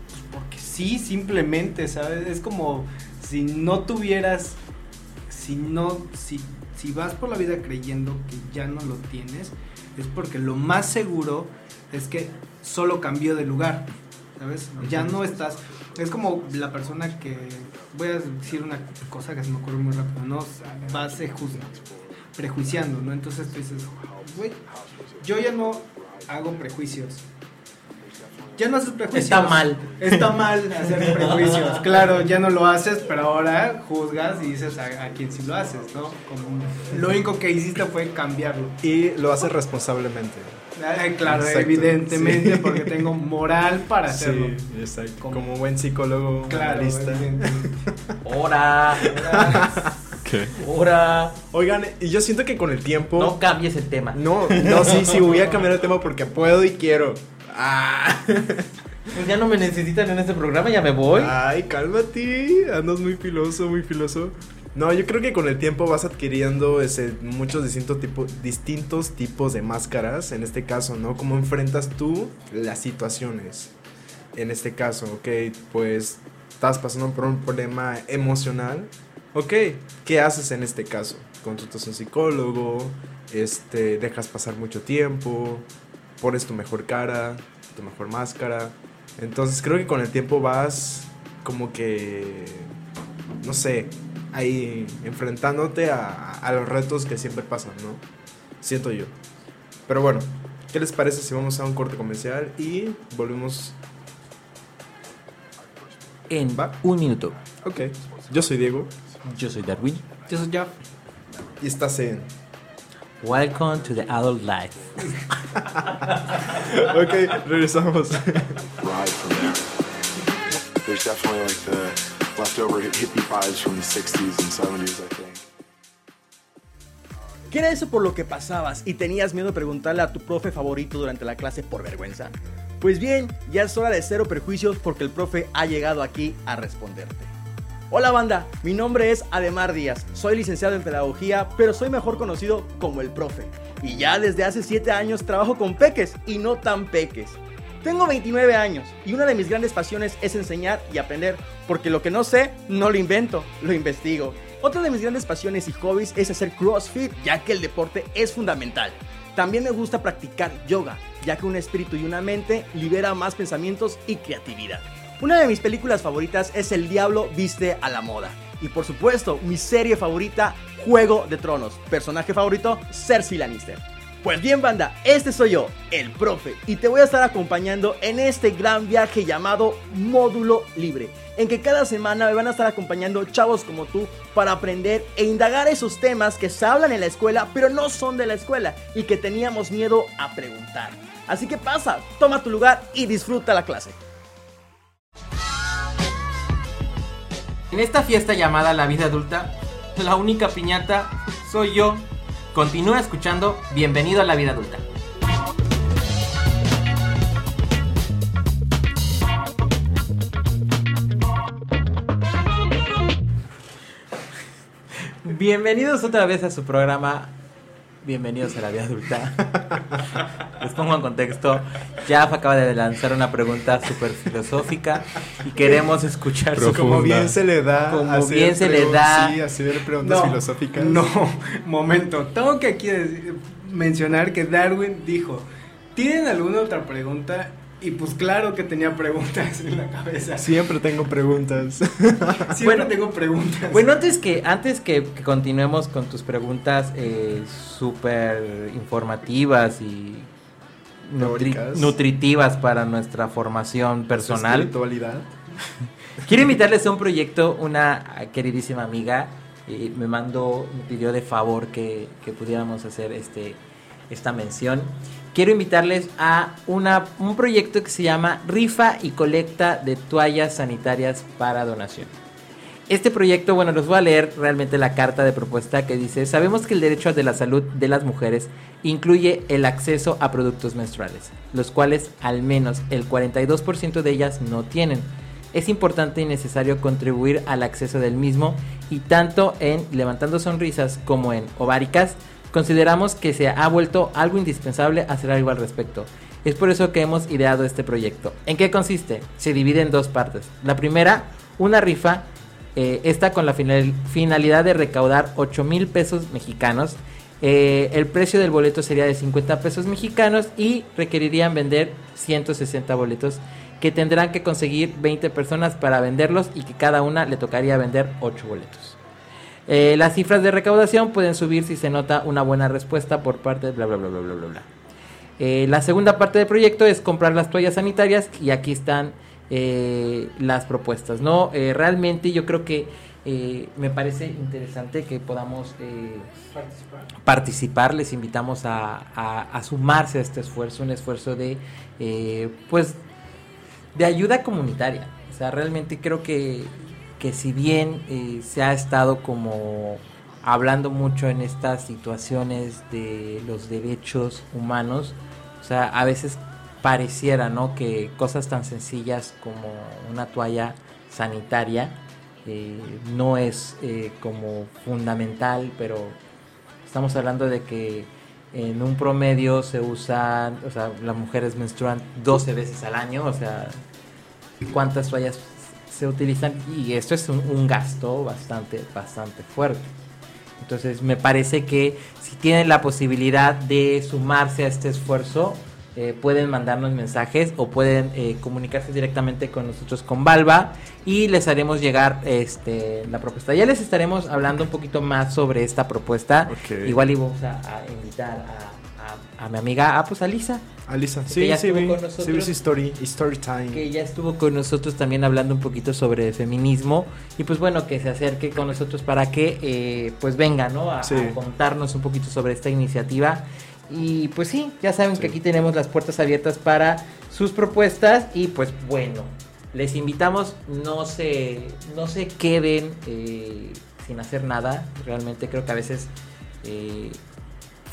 pues porque sí, simplemente, ¿sabes? Es como si no tuvieras, si no, si, si vas por la vida creyendo que ya no lo tienes, es porque lo más seguro es que solo cambió de lugar, ¿sabes? Ya no estás, es como la persona que, voy a decir una cosa que se me ocurre muy rápido, ¿no? Vas prejuiciando, ¿no? Entonces tú dices, güey, yo ya no hago prejuicios. Ya no haces prejuicios. Está mal. Está mal hacer prejuicios. Claro, ya no lo haces, pero ahora juzgas y dices a, a quien sí lo haces, ¿no? Como lo único que hiciste fue cambiarlo. Y lo haces responsablemente. Ay, claro, Exacto, evidentemente, sí. porque tengo moral para hacerlo. Sí, exacto. Como- Como, buen psicólogo, Claro, analista. Hora, ¿Qué? hora. Oigan, y yo siento que con el tiempo. No cambies el tema. No, no, sí, sí, voy a cambiar el tema porque puedo y quiero. Ah. Pues ya no me necesitan en este programa, ya me voy. Ay, cálmate. Andas muy filoso, muy filoso. No, yo creo que con el tiempo vas adquiriendo ese, muchos distintos, tipo, distintos tipos de máscaras. En este caso, ¿no? Cómo enfrentas tú las situaciones. En este caso, ok, pues estás pasando por un problema emocional. Ok, ¿qué haces en este caso? Consultas a un psicólogo, este, dejas pasar mucho tiempo, pones tu mejor cara, tu mejor máscara. Entonces creo que con el tiempo vas como que, no sé, ahí enfrentándote a, a los retos que siempre pasan, ¿no? Siento yo. Pero bueno, ¿qué les parece si vamos a un corte comercial y volvemos? En Va. un minuto. Ok, yo soy Diego Yo soy Darwin. Yo soy Jeff. y estás en... Welcome to the adult life. Ok, regresamos. ride from there. There's definitely like the leftover hippie vibes from the 60s and 70s, I think. ¿Qué era eso por lo que pasabas y tenías miedo de preguntarle a tu profe favorito durante la clase por vergüenza? Pues bien, ya es hora de cero prejuicios porque el profe ha llegado aquí a responderte. Hola banda, mi nombre es Ademar Díaz, soy licenciado en pedagogía, pero soy mejor conocido como el profe. Y ya desde hace 7 años trabajo con peques y no tan peques. Tengo 29 años y una de mis grandes pasiones es enseñar y aprender, porque lo que no sé, no lo invento, lo investigo. Otra de mis grandes pasiones y hobbies es hacer CrossFit, ya que el deporte es fundamental. También me gusta practicar yoga, ya que un espíritu y una mente libera más pensamientos y creatividad. Una de mis películas favoritas es El Diablo Viste a la Moda. Y por supuesto, mi serie favorita, Juego de Tronos. Personaje favorito, Cersei Lannister. Pues bien, banda, este soy yo, el profe, y te voy a estar acompañando en este gran viaje llamado Módulo Libre, en que cada semana me van a estar acompañando chavos como tú para aprender e indagar esos temas que se hablan en la escuela, pero no son de la escuela y que teníamos miedo a preguntar. Así que pasa, toma tu lugar y disfruta la clase. En esta fiesta llamada la vida adulta, la única piñata soy yo. Continúa escuchando Bienvenido a la vida adulta. Bienvenidos otra vez a su programa Bienvenidos a la vida adulta. Les pongo en contexto. Jaf acaba de lanzar una pregunta súper filosófica y queremos escuchar su Como bien se le da. Como hacer bien se le da. Sí, hacer preguntas No, filosóficas. No, momento. Tengo que aquí decir- mencionar que Darwin dijo: ¿Tienen alguna otra pregunta? Y pues claro que tenía preguntas en la cabeza. Siempre tengo preguntas. Siempre Bueno, tengo preguntas. Bueno, antes que, antes que, que continuemos con tus preguntas eh, súper informativas y nutri- nutritivas para nuestra formación personal, Espiritualidad. quiero invitarles a un proyecto. Una queridísima amiga eh, me mandó, me pidió de favor que, que pudiéramos hacer este, esta mención. Quiero invitarles a una, un proyecto que se llama Rifa y Colecta de Toallas Sanitarias para Donación. Este proyecto, bueno, les voy a leer realmente la carta de propuesta que dice, sabemos que el derecho de la salud de las mujeres incluye el acceso a productos menstruales, los cuales al menos el 42% de ellas no tienen. Es importante y necesario contribuir al acceso del mismo y tanto en Levantando Sonrisas como en Ováricas consideramos que se ha vuelto algo indispensable hacer algo al respecto. Es por eso que hemos ideado este proyecto. ¿En qué consiste? Se divide en dos partes. La primera, una rifa eh, esta con la final- finalidad de recaudar 8 mil pesos mexicanos. Eh, el precio del boleto sería de 50 pesos mexicanos y requerirían vender 160 boletos que tendrán que conseguir 20 personas para venderlos y que cada una le tocaría vender 8 boletos. Eh, las cifras de recaudación pueden subir si se nota una buena respuesta por parte de bla bla bla bla bla bla. bla. Eh, la segunda parte del proyecto es comprar las toallas sanitarias y aquí están eh, las propuestas. No, realmente yo creo que me parece interesante que podamos participar. Les invitamos a, a- sumarse a este esfuerzo, un esfuerzo de, pues, de ayuda comunitaria. O sea, realmente creo que, que si bien eh, se ha estado como hablando mucho en estas situaciones de los derechos humanos, o sea, a veces pareciera, ¿no? Que cosas tan sencillas como una toalla sanitaria eh, no es eh, como fundamental, pero estamos hablando de que en un promedio se usan, o sea, las mujeres menstruan 12 veces al año, o sea, cuántas toallas se utilizan y esto es un, un gasto bastante, bastante fuerte. Entonces me parece que si tienen la posibilidad de sumarse a este esfuerzo, eh, pueden mandarnos mensajes o pueden eh, comunicarse directamente con nosotros con Valva y les haremos llegar este, la propuesta. Ya les estaremos hablando un poquito más sobre esta propuesta. Igual y vamos a, a invitar a, a- a mi amiga, ah, pues a Lisa. Alisa, Que sí, ya sí, estuvo vi, con sí, vi story, story time. que ya estuvo con nosotros también hablando un poquito sobre feminismo. Y pues bueno que se acerque con nosotros para que eh, pues venga no a, Sí. a contarnos un poquito sobre esta iniciativa. Y pues sí ya saben que aquí tenemos las puertas abiertas para sus propuestas. Y pues bueno les invitamos. No se no se queden eh, sin hacer nada. Realmente creo que a veces eh,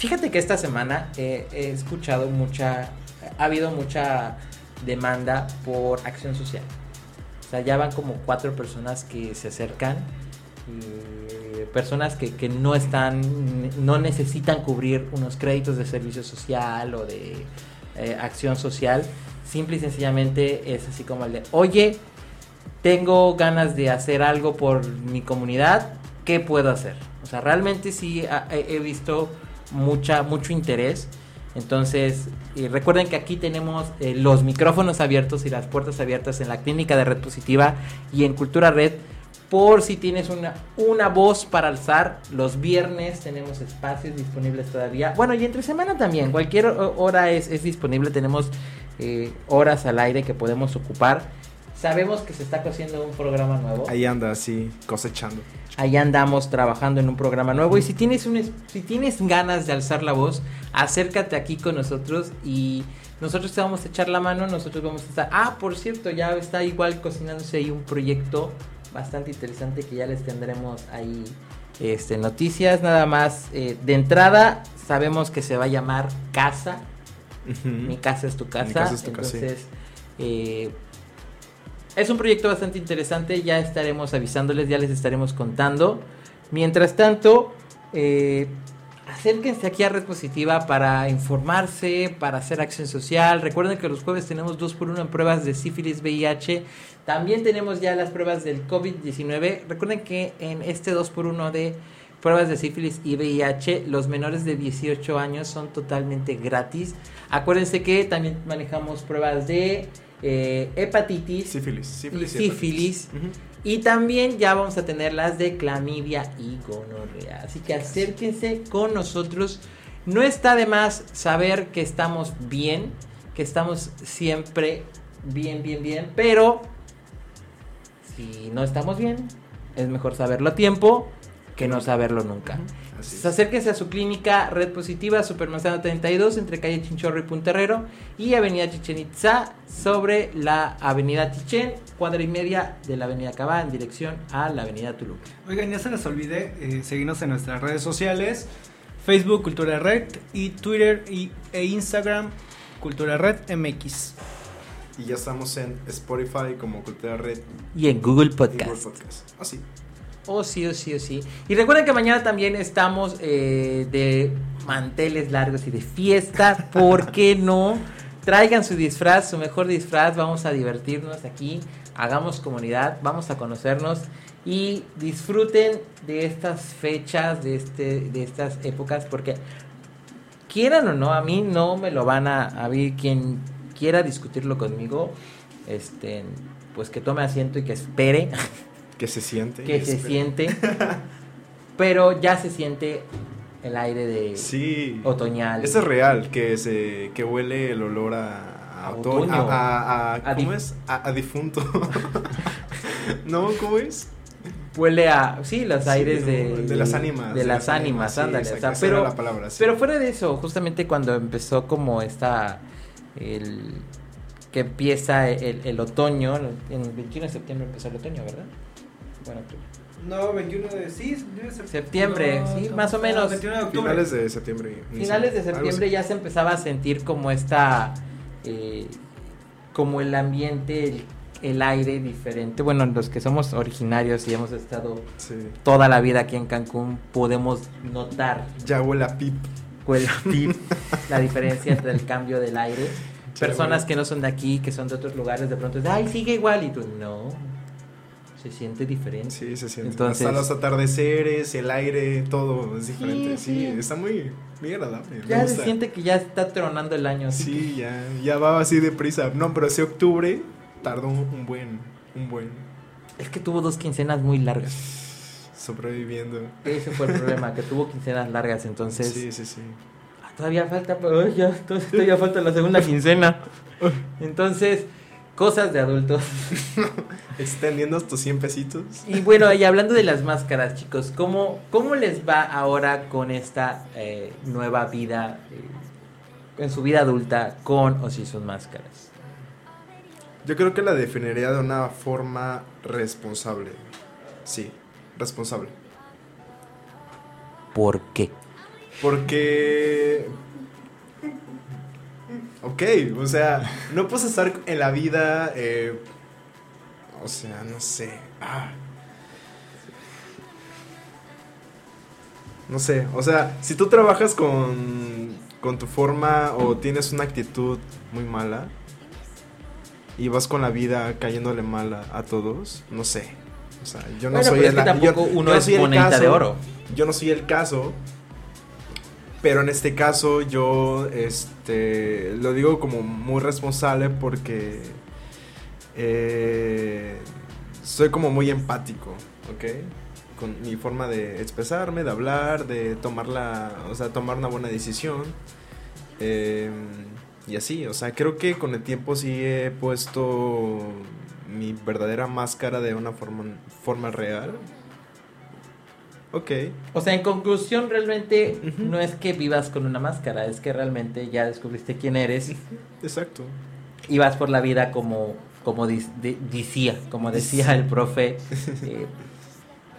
Fíjate que esta semana he escuchado mucha, ha habido mucha demanda por acción social. O sea, ya van como cuatro personas que se acercan, personas que, que no están, no necesitan cubrir unos créditos de servicio social o de eh, acción social. Simple y sencillamente es así como el de, oye, tengo ganas de hacer algo por mi comunidad, ¿qué puedo hacer? O sea, realmente sí he visto mucha, mucho interés. Entonces, eh, recuerden que aquí tenemos eh, los micrófonos abiertos y las puertas abiertas en la clínica de Red Positiva y en Cultura Red por si tienes una, una voz para alzar. Los viernes tenemos espacios disponibles todavía. Bueno, y entre semana también. Cualquier ho- hora es, es disponible. Tenemos eh, horas al aire que podemos ocupar. Sabemos que se está cociendo un programa nuevo. Ahí anda, así, cosechando. Ahí andamos trabajando en un programa nuevo. Y si tienes, un, si tienes ganas de alzar la voz, acércate aquí con nosotros y nosotros te vamos a echar la mano. Nosotros vamos a estar. Ah, por cierto, ya está igual cocinándose ahí un proyecto bastante interesante que ya les tendremos ahí este, noticias. Nada más eh, de entrada, sabemos que se va a llamar Casa. Mi casa es tu casa. Mi casa es tu casa, sí. Entonces, eh, es un proyecto bastante interesante. Ya estaremos avisándoles, ya les estaremos contando. Mientras tanto, eh, acérquense aquí a Red Positiva para informarse, para hacer acción social. Recuerden que los jueves tenemos 2 por 1 en pruebas de sífilis VIH. También tenemos ya las pruebas del COVID-19. Recuerden que en este 2 por 1 de pruebas de sífilis y VIH, los menores de 18 años son totalmente gratis. Acuérdense que también manejamos pruebas de eh, hepatitis Sífilis, y sífilis. y sífilis. Y también ya vamos a tener las de clamidia y gonorrea. Así que acérquense con nosotros. No está de más saber que estamos bien, que estamos siempre bien, bien, bien. Pero si no estamos bien, es mejor saberlo a tiempo que no saberlo nunca. Así es. Acérquense a su clínica Red Positiva, Supermanzana 32, entre calle Chinchorro y Punterrero, y Avenida Chichen Itza, sobre la Avenida Chichen, cuadra y media de la Avenida Cabá, en dirección a la Avenida Tulum. Oigan, ya se les olvide eh, seguirnos en nuestras redes sociales: Facebook Cultura Red y Twitter y, e Instagram Cultura Red MX. Y ya estamos en Spotify como Cultura Red Y en Google y Podcast. Google Podcast. Así. Oh, sí, oh, sí, oh, sí. Y recuerden que mañana también estamos eh, de manteles largos y de fiesta. ¿Por qué no? Traigan su disfraz, su mejor disfraz. Vamos a divertirnos aquí. Hagamos comunidad. Vamos a conocernos. Y disfruten de estas fechas, de, este, de estas épocas. Porque quieran o no, a mí no me lo van a... A mí quien quiera discutirlo conmigo, este, pues que tome asiento y que espere. Que se siente. que se siente. pero ya se siente el aire de Sí. otoñal. Eso es real, que se que huele el olor a, a A otoño, a, a- ¿cómo es? A, difunto. ¿No? ¿Cómo es? Huele a, sí, los Sí, aires de, De las ánimas, De las ánimas, sí, ándale. o sea, pero, la palabra, sí. pero fuera de eso, justamente cuando empezó como esta, el, que empieza el, el otoño, en el 21 de septiembre empezó el otoño, ¿verdad? Bueno, tú- No, 21 de sí, debe ser- Septiembre, no, sí, no, más o no, menos. 21 de octubre. Finales de septiembre. finales de septiembre ya se empezaba a sentir como esta, eh, como el ambiente, el, el aire diferente. Bueno, los que somos originarios y hemos estado Sí. toda la vida aquí en Cancún, podemos notar Ya huele a pip. cuál- la diferencia entre el cambio del aire. Personas que no son de aquí, que son de otros lugares, de pronto dicen, ay, sigue igual. Y tú, no, se siente diferente. Sí, se siente. Entonces- Hasta los atardeceres, el aire, todo es diferente. Sí, Sí, sí. está muy, muy agradable. Ya se siente que ya está tronando el año. así Sí, ya, ya va así deprisa. No, pero ese octubre tardó un, un buen, un buen que- Es que tuvo dos quincenas muy largas. sobreviviendo. Ese fue el problema, que tuvo quincenas largas, entonces Sí, sí, sí. ah, todavía falta, pero ya, todavía falta la segunda quincena. Entonces, cosas de adultos. Extendiendo estos 100 pesitos. Y bueno, y hablando de las máscaras, chicos, ¿cómo, cómo les va ahora con esta eh, nueva vida, eh, en su vida adulta, con o sin sus máscaras? Yo creo que la definiría de una forma responsable. Sí, responsable. ¿Por qué? Porque... Ok, o sea, no puedes estar en la vida... eh, o sea, no sé. Ah. No sé, o sea, si tú trabajas con, con tu forma o tienes una actitud muy mala y vas con la vida cayéndole mal a, a todos, no sé. O sea, yo no Bueno, soy el yo- uno yo no es soy el monedita de caso, oro. Yo no soy el caso, pero en este caso yo este lo digo como muy responsable porque eh, soy como muy empático. ¿ok? Con mi forma de expresarme, de hablar, de tomar la, o sea, tomar una buena decisión. Eh, y así, o sea, creo que con el tiempo sí he puesto mi verdadera máscara de una forma, forma real. Ok. O sea, en conclusión, realmente no es que vivas con una máscara, es que realmente ya descubriste quién eres. Exacto. Y vas por la vida como, como dis- de- decía, como decía el profe, eh,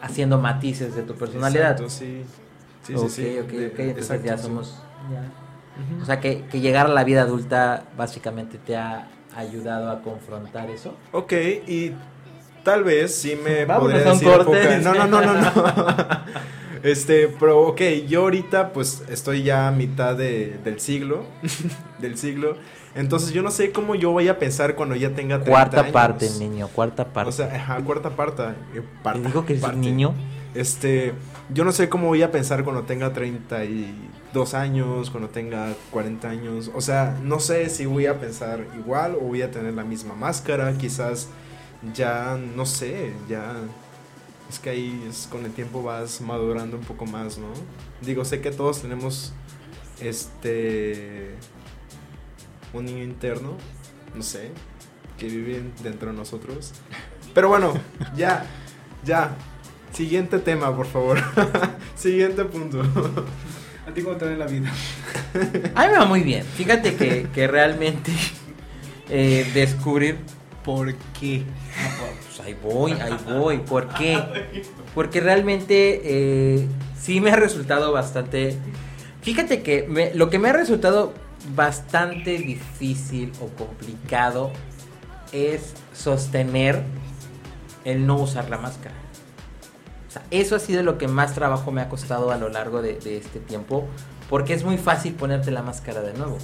haciendo matices de tu personalidad. Exacto, sí. Sí, ok, sí, sí. ok, ok, De- entonces exacto, ya somos... ya. O sea, que, que llegar a la vida adulta básicamente te ha ayudado a confrontar eso. Ok, y tal vez sí me Vámonos podría a un decir corte. No, no, no, no, no. Este, pero ok, yo ahorita pues estoy ya a mitad de, del siglo, del siglo. Entonces yo no sé cómo yo voy a pensar cuando ya tenga 30 Cuarta años. parte, niño, cuarta parte. O sea, ajá, cuarta parte. eh, parta, ¿Te digo que parte. niño? Este, yo no sé cómo voy a pensar cuando tenga 32 años, cuando tenga 40 años. O sea, no sé si voy a pensar igual o voy a tener la misma máscara. Quizás ya, no sé, ya... Es que ahí es, con el tiempo vas madurando un poco más, ¿no? Digo, sé que todos tenemos este... Un niño interno, no sé, que vive dentro de nosotros. Pero bueno, ya, ya. Siguiente tema, por favor. Siguiente punto. ¿A ti cómo te va en la vida? A mí me va muy bien. Fíjate que, que realmente eh, descubrir por qué. Pues ahí voy, ahí voy. ¿Por qué? Porque realmente eh, sí me ha resultado bastante... Fíjate que lo que me ha resultado bastante difícil o complicado es sostener el no usar la máscara. O sea, eso ha sido lo que más trabajo me ha costado a lo largo de este tiempo, porque es muy fácil ponerte la máscara de nuevo.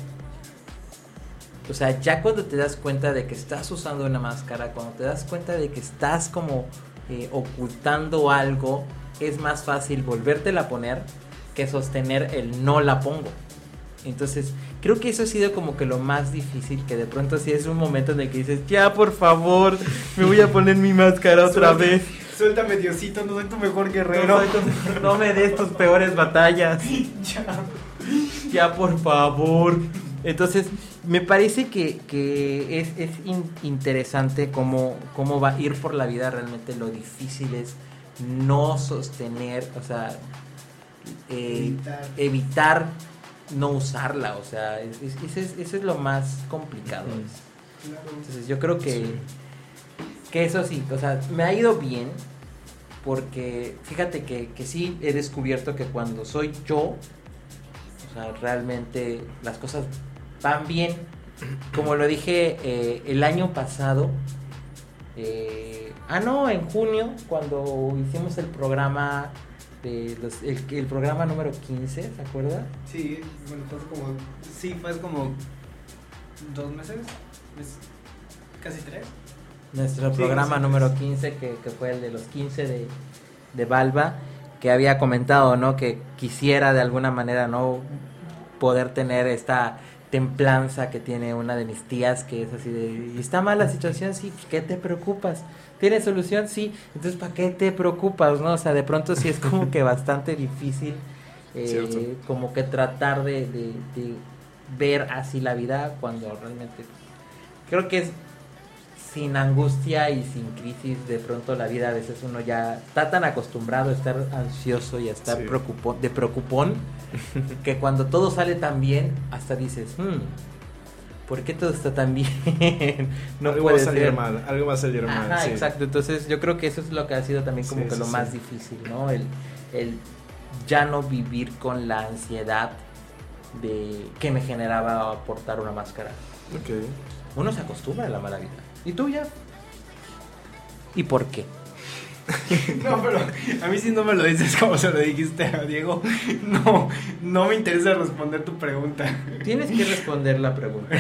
O sea, ya cuando te das cuenta de que estás usando una máscara, cuando te das cuenta de que estás como eh, ocultando algo, es más fácil volvértela a poner que sostener el no la pongo. Entonces, creo que eso ha sido como que lo más difícil, que de pronto sí es un momento en el que dices, ya por favor, me voy a poner mi máscara otra vez. Suéltame, Diosito, no soy tu mejor guerrero. No, tu- no me des tus peores batallas. Ya. Ya, por favor. Entonces, me parece que, que es, es in- interesante cómo, cómo va a ir por la vida. Realmente lo difícil es no sostener, o sea, eh, Evitar. evitar no usarla. O sea, es- es- ese es, eso es lo más complicado. Entonces, yo creo que, que eso sí, o sea, me ha ido bien. Porque fíjate que, que sí he descubierto que cuando soy yo, o sea, realmente las cosas van bien. Como lo dije eh, el año pasado, eh, ah no, en junio, cuando hicimos el programa de los- el, el programa número 15, ¿se acuerda? Sí, bueno, fue como. Sí, fue como. ¿Dos meses? ¿Mes- ¿Casi tres? Nuestro Sí, programa sí, número sí. 15, que, que fue el de los 15 de, de Balba, que había comentado, ¿no? Que quisiera de alguna manera, ¿no? Poder tener esta templanza que tiene una de mis tías, que es así de, ¿y está mal la situación? Sí, pues, ¿qué te preocupas? ¿Tiene solución? Sí, entonces ¿para qué te preocupas? ¿no? O sea, de pronto sí es como que bastante difícil, eh, como que tratar de, de- de ver así la vida cuando realmente creo que es sin angustia y sin crisis, de pronto la vida a veces uno ya está tan acostumbrado a estar ansioso y a estar Sí. de preocupón que cuando todo sale tan bien, hasta dices, hmm, ¿por qué todo está tan bien? no algo puede va a salir ser. mal, algo va a salir mal. Ajá, sí. exacto. Entonces yo creo que eso es lo que ha sido también como Sí, que sí, lo más difícil, ¿no? El, el ya no vivir con la ansiedad de que me generaba portar una máscara. Ok. Uno se acostumbra a la mala vida. ¿Y tú ya? ¿Y por qué? No, pero a mí sí no me lo dices como se lo dijiste a Diego. No, no me interesa responder tu pregunta. Tienes que responder la pregunta.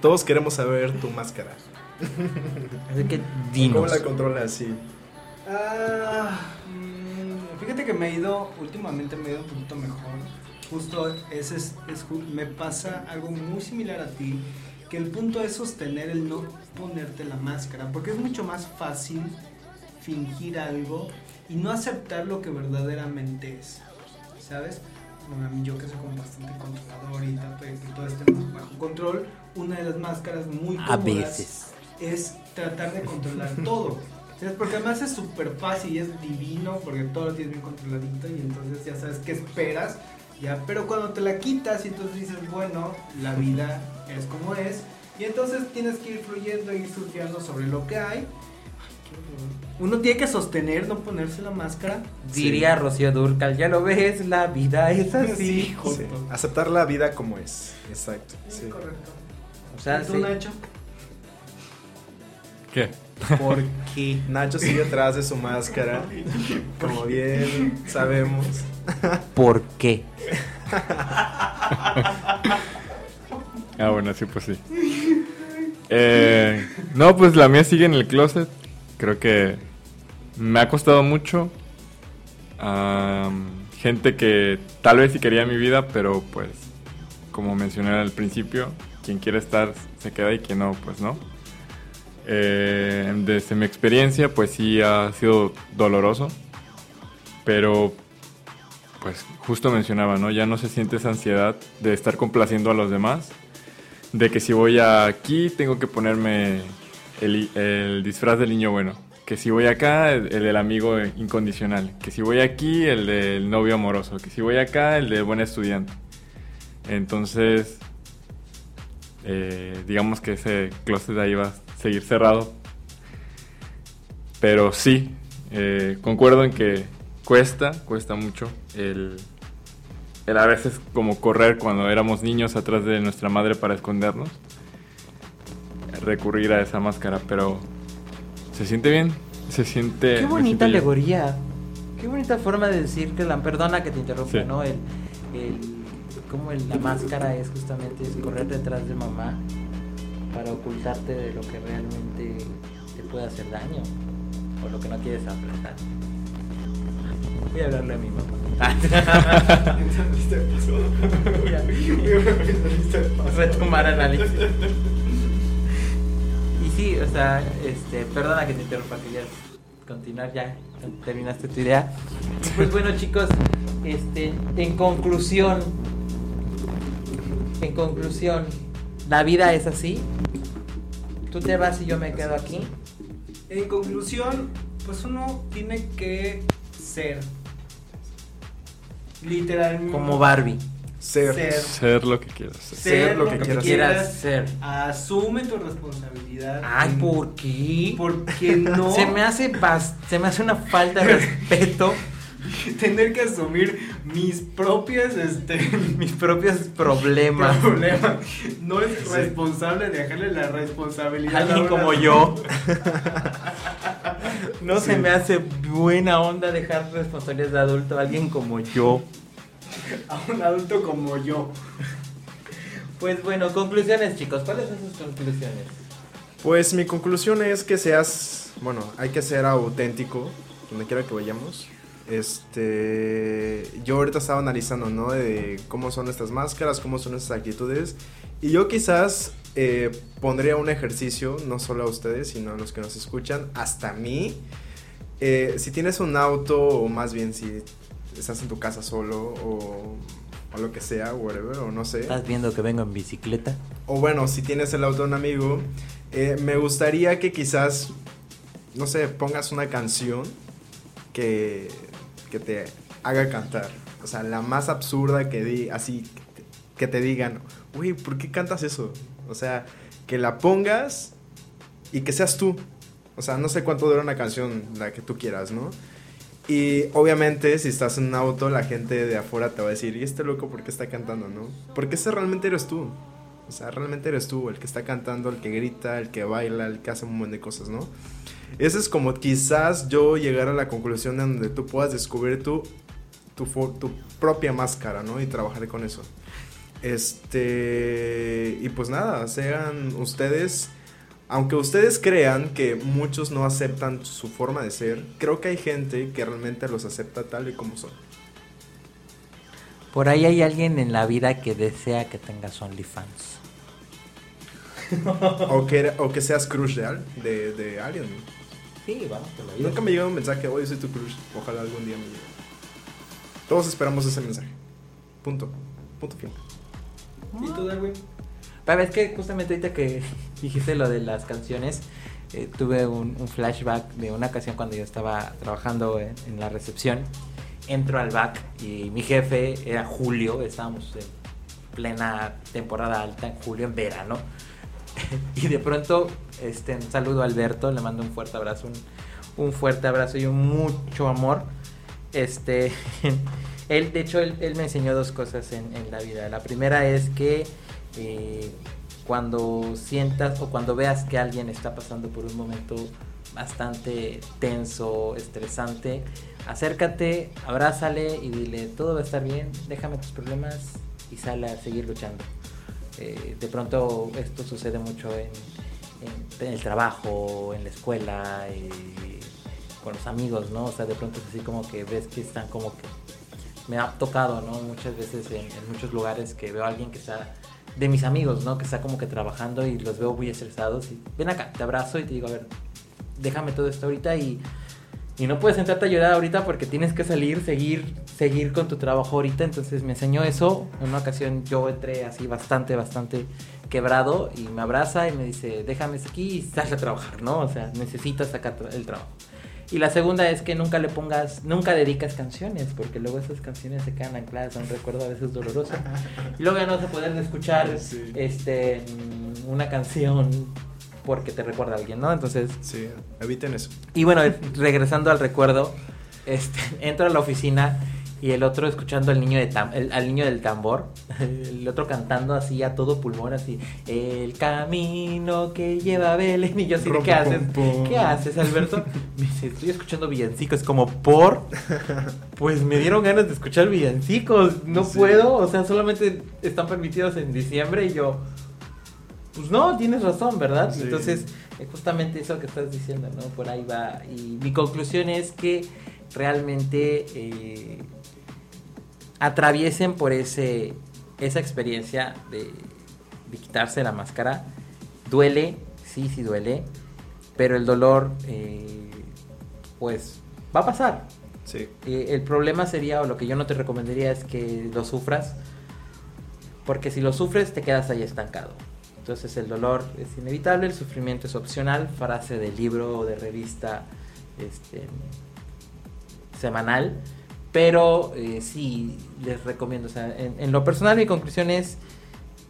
Todos queremos saber tu máscara. Así que ¿Cómo dinos. la controlas? Sí. Ah, mm, fíjate que me he ido, últimamente me he ido un poquito mejor. Justo ese es, es ju- me pasa algo muy similar a ti, que el punto es sostener el no ponerte la máscara, porque es mucho más fácil fingir algo y no aceptar lo que verdaderamente es, ¿sabes? Bueno, a mí yo que soy como bastante controlador y de que todo esté bajo control, una de las máscaras muy A cómodas veces. es tratar de controlar todo. ¿Sabes? Porque además es súper fácil y es divino porque todo lo tienes bien controladito y entonces ya sabes qué esperas. Ya, pero cuando te la quitas y entonces dices, bueno, la vida es como es, y entonces tienes que ir fluyendo y ir surfeando sobre lo que hay. Uno tiene que sostener, no ponerse la máscara. Diría Rocío Durcal, ya lo ves, la vida es así. Sí, Aceptar la vida como es. Exacto. Sí, sí. correcto. O sea, ¿Y tú, sí. Nacho? ¿Qué? ¿Por qué? Nacho sigue atrás de su máscara. Como bien sabemos. ¿Por qué? Ah, bueno, sí, pues sí. Eh, no, pues la mía sigue en el closet. Creo que me ha costado mucho. Am, gente que tal vez sí quería mi vida, pero pues, como mencioné al principio, quien quiere estar se queda y quien no, pues no. Eh, desde mi experiencia, pues sí ha sido doloroso. Pero, pues justo mencionaba, ¿no? Ya no se siente esa ansiedad de estar complaciendo a los demás de que si voy aquí tengo que ponerme el, disfraz del niño bueno, que si voy acá el, el del amigo incondicional, que si voy aquí el del novio amoroso, que si voy acá el del buen estudiante. Entonces, eh, digamos que ese closet ahí va a seguir cerrado. Pero sí, eh, concuerdo en que cuesta, cuesta mucho el, el a veces como correr cuando éramos niños atrás de nuestra madre para escondernos. Recurrir a esa máscara, pero se siente bien, se siente... Qué bonita yo. alegoría. Qué bonita forma de decir que la perdona que te interrumpa, Sí. ¿no? El, el como el- la máscara es justamente es correr detrás de mamá para ocultarte de lo que realmente te puede hacer daño o lo que no quieres afrontar. Voy a hablarle a mi mamá. Retomar análisis. Sí, o sea, este, perdona que te interrumpa, querías continuar ya, terminaste tu idea. Pues bueno, chicos, este, en conclusión, en conclusión, la vida es así. Tú te vas y yo me quedo aquí. En conclusión, pues uno tiene que ser. Literalmente. Como Barbie. Ser. Ser. Ser lo que quieras ser. Ser lo que quieras quieras ser. Asume tu responsabilidad. Ay, en- ¿por qué? Porque no. Se me hace se me hace una falta de respeto tener que asumir mis propias este mis propios problemas. problemas. No es responsable de dejarle la responsabilidad a Alguien como yo. No se me hace buena onda dejar responsabilidades de adulto a alguien como yo. A un adulto como yo. Pues bueno, conclusiones, chicos. ¿Cuáles son sus conclusiones? Pues mi conclusión es que seas, bueno, hay que ser auténtico donde quiera que vayamos. Este, yo ahorita estaba analizando, ¿no? De cómo son estas máscaras, cómo son estas actitudes. Y yo quizás eh, pondría un ejercicio, no solo a ustedes, sino a los que nos escuchan, hasta a mí. Eh, si tienes un auto, o más bien si estás en tu casa solo, o, o lo que sea, whatever, o no sé. ¿Estás viendo que vengo en bicicleta? O bueno, si tienes el auto de un amigo, eh, me gustaría que quizás, no sé, pongas una canción que, que te haga cantar. O sea, la más absurda que di, así, que te, que te digan, güey, ¿por qué cantas eso? O sea, que la pongas y que seas tú. O sea, no sé cuánto dura una canción, la que tú quieras, ¿no? Y obviamente si estás en un auto, la gente de afuera te va a decir, ¿y este loco por qué está cantando, no? Porque ese realmente eres tú. O sea, realmente eres tú, el que está cantando, el que grita, el que baila, el que hace un montón de cosas, ¿no? Ese es como quizás yo llegar a la conclusión en donde tú puedas descubrir tu, tu, tu propia máscara, ¿no? Y trabajar con eso. Este. Y pues nada, sean ustedes. Aunque ustedes crean que muchos no aceptan su forma de ser, creo que hay gente que realmente los acepta tal y como son. Por ahí hay alguien en la vida que desea que tengas OnlyFans. o, que, o que seas crush de, de, de alguien. Sí, vamos por la vida. Nunca me llegó un mensaje, oye, soy tu crush. Ojalá algún día me llegue. Todos esperamos ese mensaje. Punto. Punto final. ¿Y tú, Darwin? Pero es que justamente ahorita que dijiste lo de las canciones, eh, tuve un, un flashback de una ocasión cuando yo estaba trabajando en, en la recepción. Entro al back y mi jefe era Julio, estábamos en plena temporada alta, en julio, en verano. y de pronto, este, un saludo a Alberto, le mando un fuerte abrazo, un, un fuerte abrazo y un mucho amor. Este, él, de hecho, él, él me enseñó dos cosas en, en la vida. La primera es que eh, cuando sientas o cuando veas que alguien está pasando por un momento bastante tenso, estresante, acércate, abrázale y dile, todo va a estar bien, déjame tus problemas y sale a seguir luchando. Eh, de pronto esto sucede mucho en, el trabajo, en la escuela, eh, con los amigos, ¿no? O sea, de pronto es así como que ves que están como que... Me ha tocado, ¿no? Muchas veces en muchos lugares que veo a alguien que está de mis amigos, ¿no? Que está como que trabajando y los veo muy estresados y ven acá, te abrazo y te digo, a ver, déjame todo esto ahorita y, y no puedes sentarte a llorar ahorita porque tienes que salir, seguir, seguir con tu trabajo ahorita. Entonces me enseñó eso. En una ocasión yo entré así bastante, bastante quebrado y me abraza y me dice, déjame aquí y sal a trabajar, ¿no? O sea, necesitas sacar el trabajo. Y la segunda es que nunca le pongas, nunca dedicas canciones, porque luego esas canciones se quedan ancladas a un recuerdo a veces doloroso. Y luego ya no vas a poder escuchar Sí. este una canción porque te recuerda a alguien, ¿no? Entonces, Sí, eviten eso. y bueno, regresando al recuerdo, este, entro a la oficina y el otro escuchando al niño, de tam- el- al niño del tambor, el otro cantando así a todo pulmón, así, el camino que lleva Belén, y yo así, de, Rom, ¿qué haces? ¿Qué haces, Alberto? Me dice, estoy escuchando villancicos, como por, pues me dieron ganas de escuchar villancicos, no Sí. puedo, o sea, solamente están permitidos en diciembre y yo, pues no, tienes razón, ¿verdad? Sí. Entonces, eh, justamente eso que estás diciendo, ¿no? Por ahí va. Y mi conclusión es que realmente eh, atraviesen por ese esa experiencia de, de quitarse la máscara. Duele, sí, sí duele, pero el dolor, eh, pues, va a pasar. Sí. Eh, el problema sería, o lo que yo no te recomendaría es que lo sufras, porque si lo sufres te quedas ahí estancado. Entonces el dolor es inevitable, el sufrimiento es opcional, frase de libro o de revista este, semanal, pero eh, sí les recomiendo, o sea, en, en lo personal mi conclusión es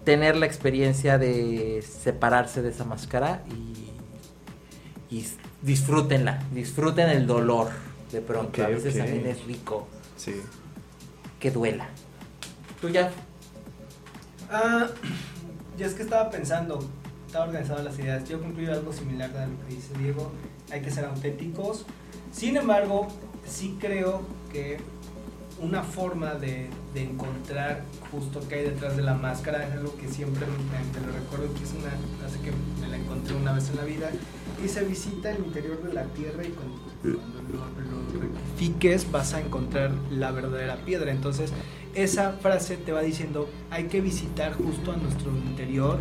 tener la experiencia de separarse de esa máscara y, y disfrútenla, disfruten el dolor de pronto, a veces también es rico Sí. que duela. Tú ya Ah, yo es que estaba pensando, estaba organizando las ideas. Yo concluyo algo similar a lo que dice Diego. Hay que ser auténticos. Sin embargo, sí creo que una forma de, de encontrar justo qué hay detrás de la máscara es algo que siempre me, me lo recuerdo que es una frase que me la encontré una vez en la vida y se visita el interior de la tierra y cuando, cuando lo, lo rectifiques vas a encontrar la verdadera piedra. Entonces esa frase te va diciendo hay que visitar justo a nuestro interior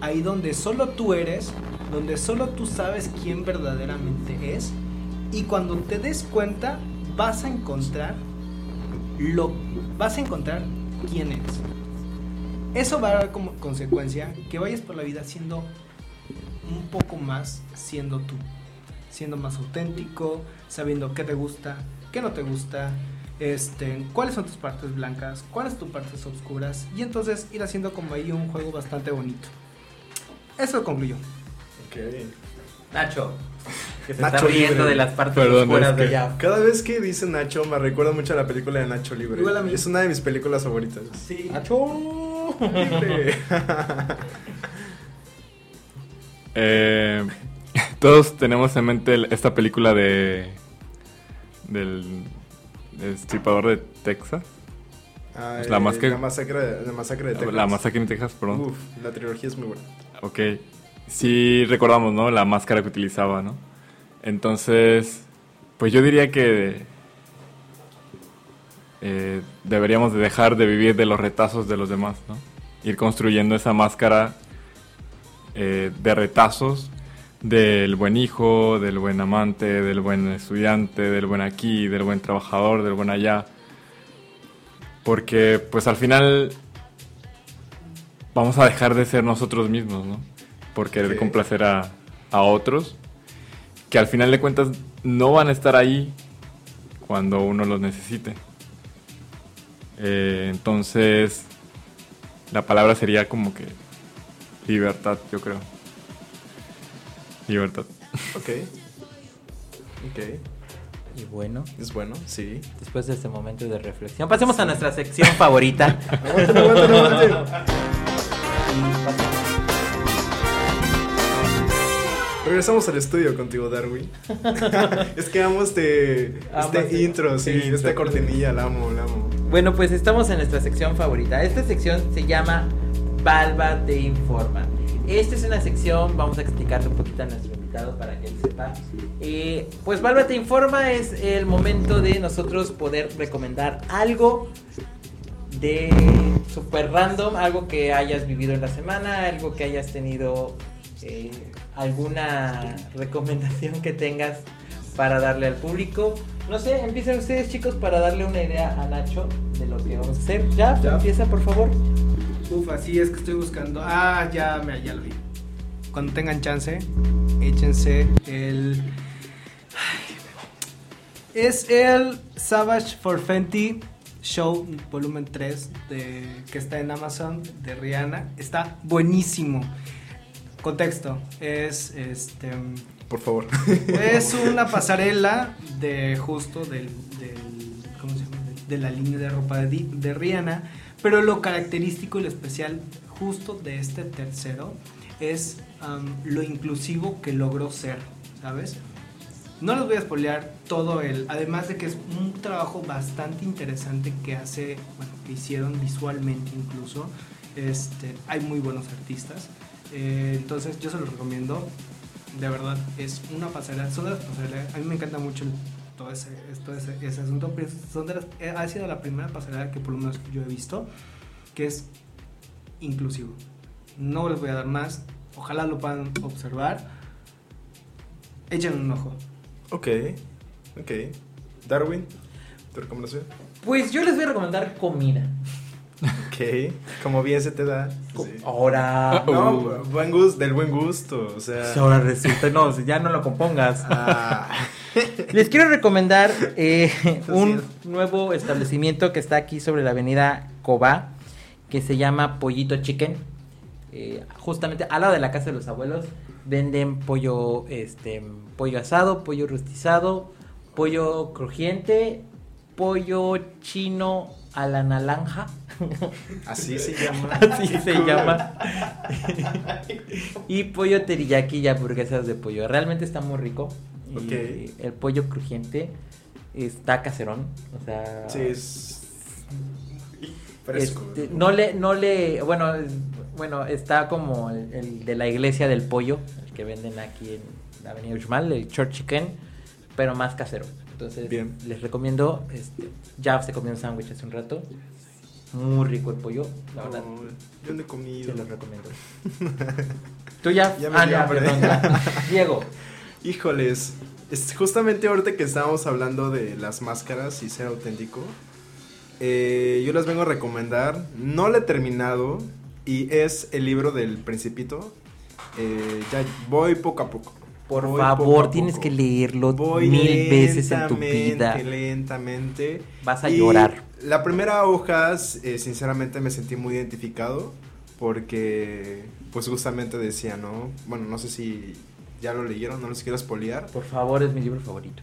ahí donde solo tú eres donde solo tú sabes quién verdaderamente es y cuando te des cuenta vas a encontrar lo vas a encontrar quién eres. Eso va a dar como consecuencia que vayas por la vida siendo un poco más siendo tú, siendo más auténtico, sabiendo qué te gusta, qué no te gusta, este, cuáles son tus partes blancas, cuáles tus partes oscuras y entonces ir haciendo como ahí un juego bastante bonito. Eso concluyó. Nacho, que se Nacho está riendo Libre. de las partes Perdón, oscuras es de allá. Cada vez que dice Nacho me recuerda mucho a la película de Nacho Libre. Igual a mí. Es una de mis películas favoritas. Sí. Nacho. Libre. Eh, todos tenemos en mente esta película de del Destripador de Texas. Ah, La eh, masacre- la masacre, la masacre de Texas. La masacre en Texas, perdón. Uf, la trilogía es muy buena. Ok. Sí recordamos, ¿no? La máscara que utilizaba, ¿no? Entonces, pues yo diría que eh, deberíamos de dejar de vivir de los retazos de los demás, ¿no? Ir construyendo esa máscara eh, de retazos del buen hijo, del buen amante, del buen estudiante, del buen aquí, del buen trabajador, del buen allá. Porque pues al final vamos a dejar de ser nosotros mismos, ¿no? Por querer Sí. complacer a, a otros, que al final de cuentas no van a estar ahí cuando uno los necesite. Eh, entonces, la palabra sería como que libertad, yo creo. Libertad. Ok. Ok. Y bueno, Es bueno, sí. después de este momento de reflexión, pasemos a nuestra sección favorita. Regresamos al estudio contigo, Darwin. es que amo este, Amas este el- intro, sí, intro. esta cortinilla, la amo, la amo. Bueno, pues estamos en nuestra sección favorita. Esta sección se llama Balba te informa. Esta es una sección, vamos a explicarle un poquito a nuestro invitado para que él sepa. Eh, pues Balba te informa es el momento de nosotros poder recomendar algo de super random, algo que hayas vivido en la semana, algo que hayas tenido, eh, alguna recomendación que tengas para darle al público. No sé, empiecen ustedes chicos para darle una idea a Nacho de lo que vamos a hacer. Ya, Ya. empieza por favor. Uf, así es que estoy buscando. Ah, ya, me, ya lo vi. Cuando tengan chance, échense el. Ay. Es el Savage for Fenty Show Volumen 3 de, que está en Amazon de Rihanna. Está buenísimo. Contexto: es este. Por favor. Es una pasarela de justo del, del- ¿cómo se llama? De, la línea de ropa de, de Rihanna, pero lo característico y lo especial justo de este tercero es am, lo inclusivo que logró ser, ¿sabes? No les voy a spoilear todo el, además de que es un trabajo bastante interesante que hace, bueno, que hicieron visualmente incluso. Este, hay muy buenos artistas. Eh, entonces yo se los recomiendo. De verdad, es una pasarela, son de las pasarelas, a mí me encanta mucho el- todo ese, todo ese, ese asunto, pero son de las, eh, ha sido la primera pasarela que por lo menos yo he visto, que es inclusivo. No les voy a dar más, ojalá lo puedan observar. Echen un ojo. ok, ok. Darwin, ¿tu recomendación? Pues yo les voy a recomendar comida. Ok, como bien se te da. Sí. Ahora. No, buen gusto, del buen gusto, o sea. Ahora resulta, no, ya no lo compongas. ah, Les quiero recomendar eh, un nuevo establecimiento que está aquí sobre la avenida Cobá, que se llama Pollito Chicken. Eh, justamente al lado de la casa de los abuelos venden pollo, este, pollo asado, pollo rostizado, pollo crujiente, pollo chino a la naranja. Así se llama. Así se llama. y pollo teriyaki y hamburguesas de pollo. Realmente está muy rico. Y Ok. El pollo crujiente está caserón. O sea. Sí, es. Fresco. este, no le, no le, bueno, bueno, está como el, el de la iglesia del pollo, el que venden aquí en la avenida Uxmal, el Church Chicken, pero más casero. Entonces, Bien. les recomiendo, este, ya se comió un sándwich hace un rato, muy rico el pollo, la verdad, yo no he comido. se los recomiendo. Tú ya, Ya me ah, ya, perdón, ya. Diego, Híjoles, es justamente ahorita que estábamos hablando de las máscaras y ser auténtico, eh, yo les vengo a recomendar, no lo he terminado, y es el libro del Principito. Eh, ya voy poco a poco. por Voy favor, poco tienes poco. que leerlo Voy mil veces en tu lentamente, vida. Lentamente. Vas a Y llorar. La primera hoja, eh, sinceramente, me sentí muy identificado porque, pues, justamente decía, ¿no? Bueno, no sé si ya lo leyeron, no los quiero espolear. Por favor, es mi libro favorito.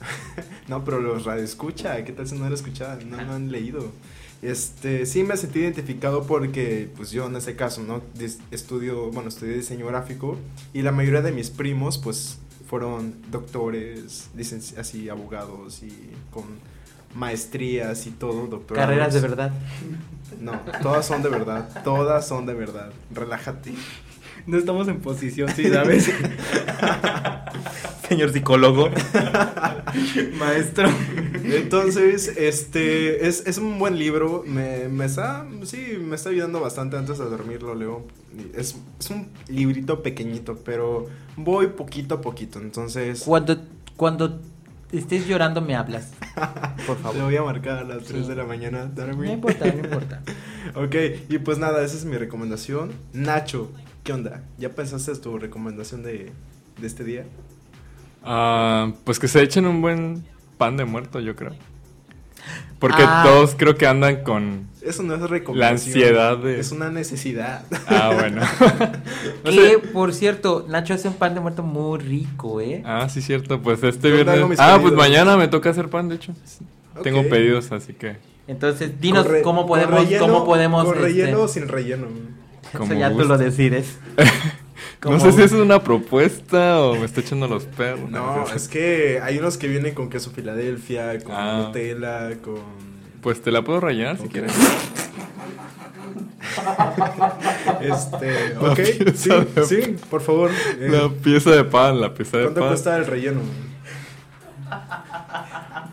No, pero los radioescucha, ¿qué tal si no lo escuchaban? No lo han leído. Este, sí me sentí identificado porque, pues yo en ese caso, ¿no? Estudio, bueno, estudié diseño gráfico y la mayoría de mis primos, pues, fueron doctores, así, abogados y con maestrías y todo, doctorados. Carreras de verdad. No, todas son de verdad, todas son de verdad. Relájate. No estamos en posición, sí, ¿sabes? Señor psicólogo. Maestro. Entonces, este es, es un buen libro. Me, me está, sí, me está ayudando bastante antes de dormir, lo leo. Es, es un librito pequeñito, pero voy poquito a poquito. Entonces, Cuando, cuando estés llorando me hablas. Por favor. voy a marcar a las 3 Sí. de la mañana. Darwin. No importa, no importa. Ok, y pues nada, esa es mi recomendación. Nacho, ¿qué onda? ¿Ya pensaste tu recomendación de, de este día? Ah, pues que se echen un buen pan de muerto, yo creo. Porque Ah. todos creo que andan con... Eso no es recomendación. La ansiedad de- Es una necesidad. Ah, bueno. No Que, sé. por cierto, Nacho hace un pan de muerto muy rico, ¿eh? Ah, sí, cierto. Pues este Yo viernes... Ah, pues mañana me toca hacer pan, de hecho. Tengo pedidos, así que... Entonces, dinos re- cómo con podemos, relleno- cómo podemos. Con este, relleno o sin relleno. eso como ya tú lo decides. No sé si es una propuesta o me está echando los perros. No, es que hay unos que vienen con queso Filadelfia, con Ah. Nutella, con... Pues te la puedo rellenar si quieres. Este, ok, sí, de- sí, por favor. eh, La pieza de pan, la pieza de ¿Cuánto pan. cuesta el relleno?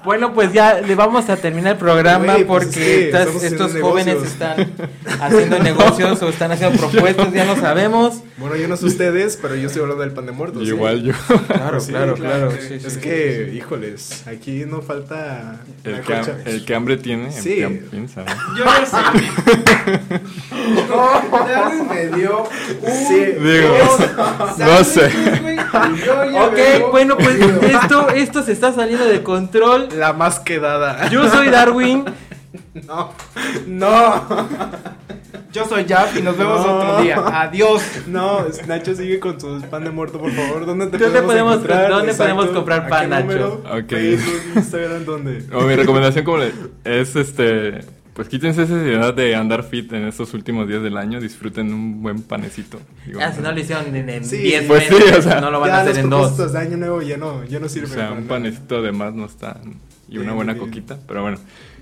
Bueno, pues ya le vamos a terminar el programa pues porque es que estas- estamos haciendo estos jóvenes negocios. están haciendo negocios o están haciendo propuestas, ya lo sabemos. Bueno, yo no sé ustedes, pero yo estoy hablando del pan de muertos. ¿sí? Igual yo. Claro, Sí, claro, claro. sí, sí, es sí, que, híjoles, aquí no falta El que, concha. el que hambre tiene, Sí. el que piensa. ¿no? Yo no sé. No, me dio un Sí, Digo, no sé. Ok, bueno, pues esto, esto se está saliendo de control. La más quedada. Yo soy Darwin. No, no, Yo soy Jaff y nos vemos No. otro día. Adiós. no, Nacho sigue con su pan de muerto, por favor. ¿Dónde te ¿Dónde podemos, dónde Exacto. podemos comprar ¿A qué pan, Nacho? número? Ok. Facebook, Instagram, ¿dónde? O mi recomendación como le- es este, pues quítense esa idea de andar fit en estos últimos días del año, disfruten un buen panecito. Digo, Ah, si no lo hicieron en- en Sí, 10 pues sí, meses, o sea, no lo van ya a hacer los en dos. de año nuevo ya no, ya no o sirven. sea, un panecito de más no está y una Bien, buena bien. coquita, pero bueno.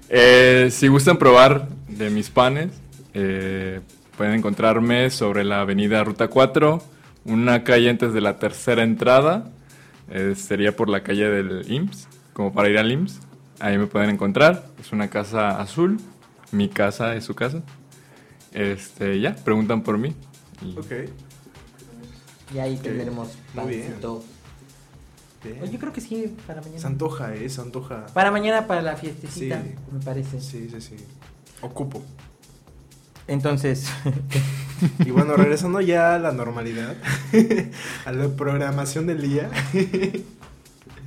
Eh, si gustan probar de mis panes, eh, pueden encontrarme sobre la avenida Ruta 4, una calle antes de la tercera entrada, eh, sería por la calle del IMSS, como para ir al IMSS. Ahí me pueden encontrar, es una casa azul, mi casa es su casa. Este, ya, preguntan por mí. y- Ok. Y ahí tendremos pancito. bien. Oye, yo creo que sí, para mañana. Se antoja, eh, se antoja. Para mañana, para la fiestecita, Sí. me parece. Sí, sí, sí. Ocupo. Entonces, Y bueno, regresando ya a la normalidad, a la programación del día.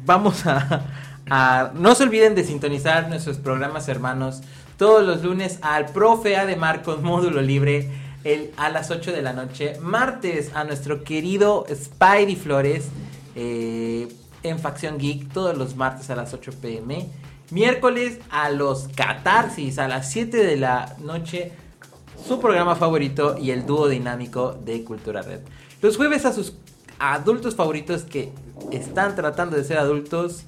vamos a, a- No se olviden de sintonizar nuestros programas hermanos todos los lunes al Profe A de Marcos, módulo libre, el, a las 8 de la noche. Martes a nuestro querido Spidey Flores eh, en Facción Geek, todos los martes a las 8 pm. Miércoles a los Catarsis a las 7 de la noche su programa favorito y el dúo dinámico de Cultura Red. Los jueves a sus adultos favoritos que están tratando de ser adultos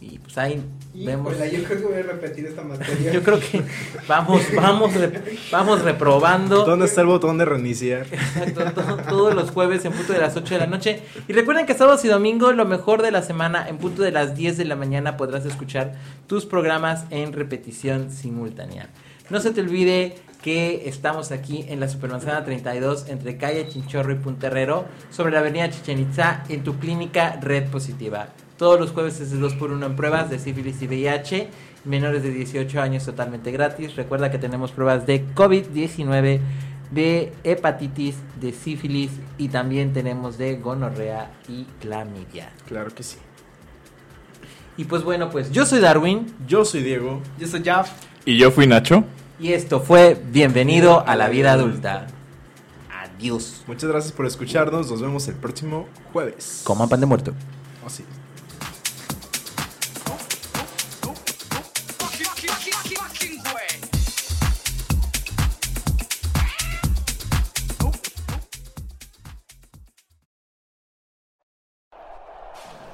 y pues ahí vemos. Yo creo que voy a repetir esta materia. Yo creo que vamos, vamos, re- vamos reprobando. ¿Dónde está el botón de reiniciar? Exacto, todos los jueves en punto de las 8 de la noche. Y recuerden que sábados y domingo, lo mejor de la semana, en punto de las 10 de la mañana, podrás escuchar tus programas en repetición simultánea. No se te olvide que estamos aquí en la Supermanzana 32, entre calle Chinchorro y Punterrero, sobre la avenida Chichen Itza, en tu clínica Red Positiva. Todos los jueves es de 2x1 en pruebas de sífilis y VIH. Menores de 18 años totalmente gratis. Recuerda que tenemos pruebas de COVID-19 de hepatitis, de sífilis y también tenemos de gonorrea y clamidia. Claro que sí. Y pues bueno, pues yo soy Darwin Yo soy Diego. Yo soy Jaff. Y yo fui Nacho. y esto fue Bienvenido a la vida adulta. Adiós. Muchas gracias por escucharnos. Nos vemos el próximo jueves. Coman pan de muerto. Así.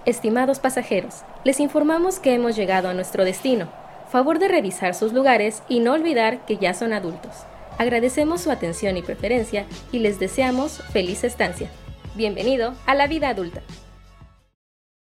Estimados pasajeros, les informamos que hemos llegado a nuestro destino. Favor de revisar sus lugares y no olvidar que ya son adultos. Agradecemos su atención y preferencia y les deseamos feliz estancia. Bienvenido a la vida adulta.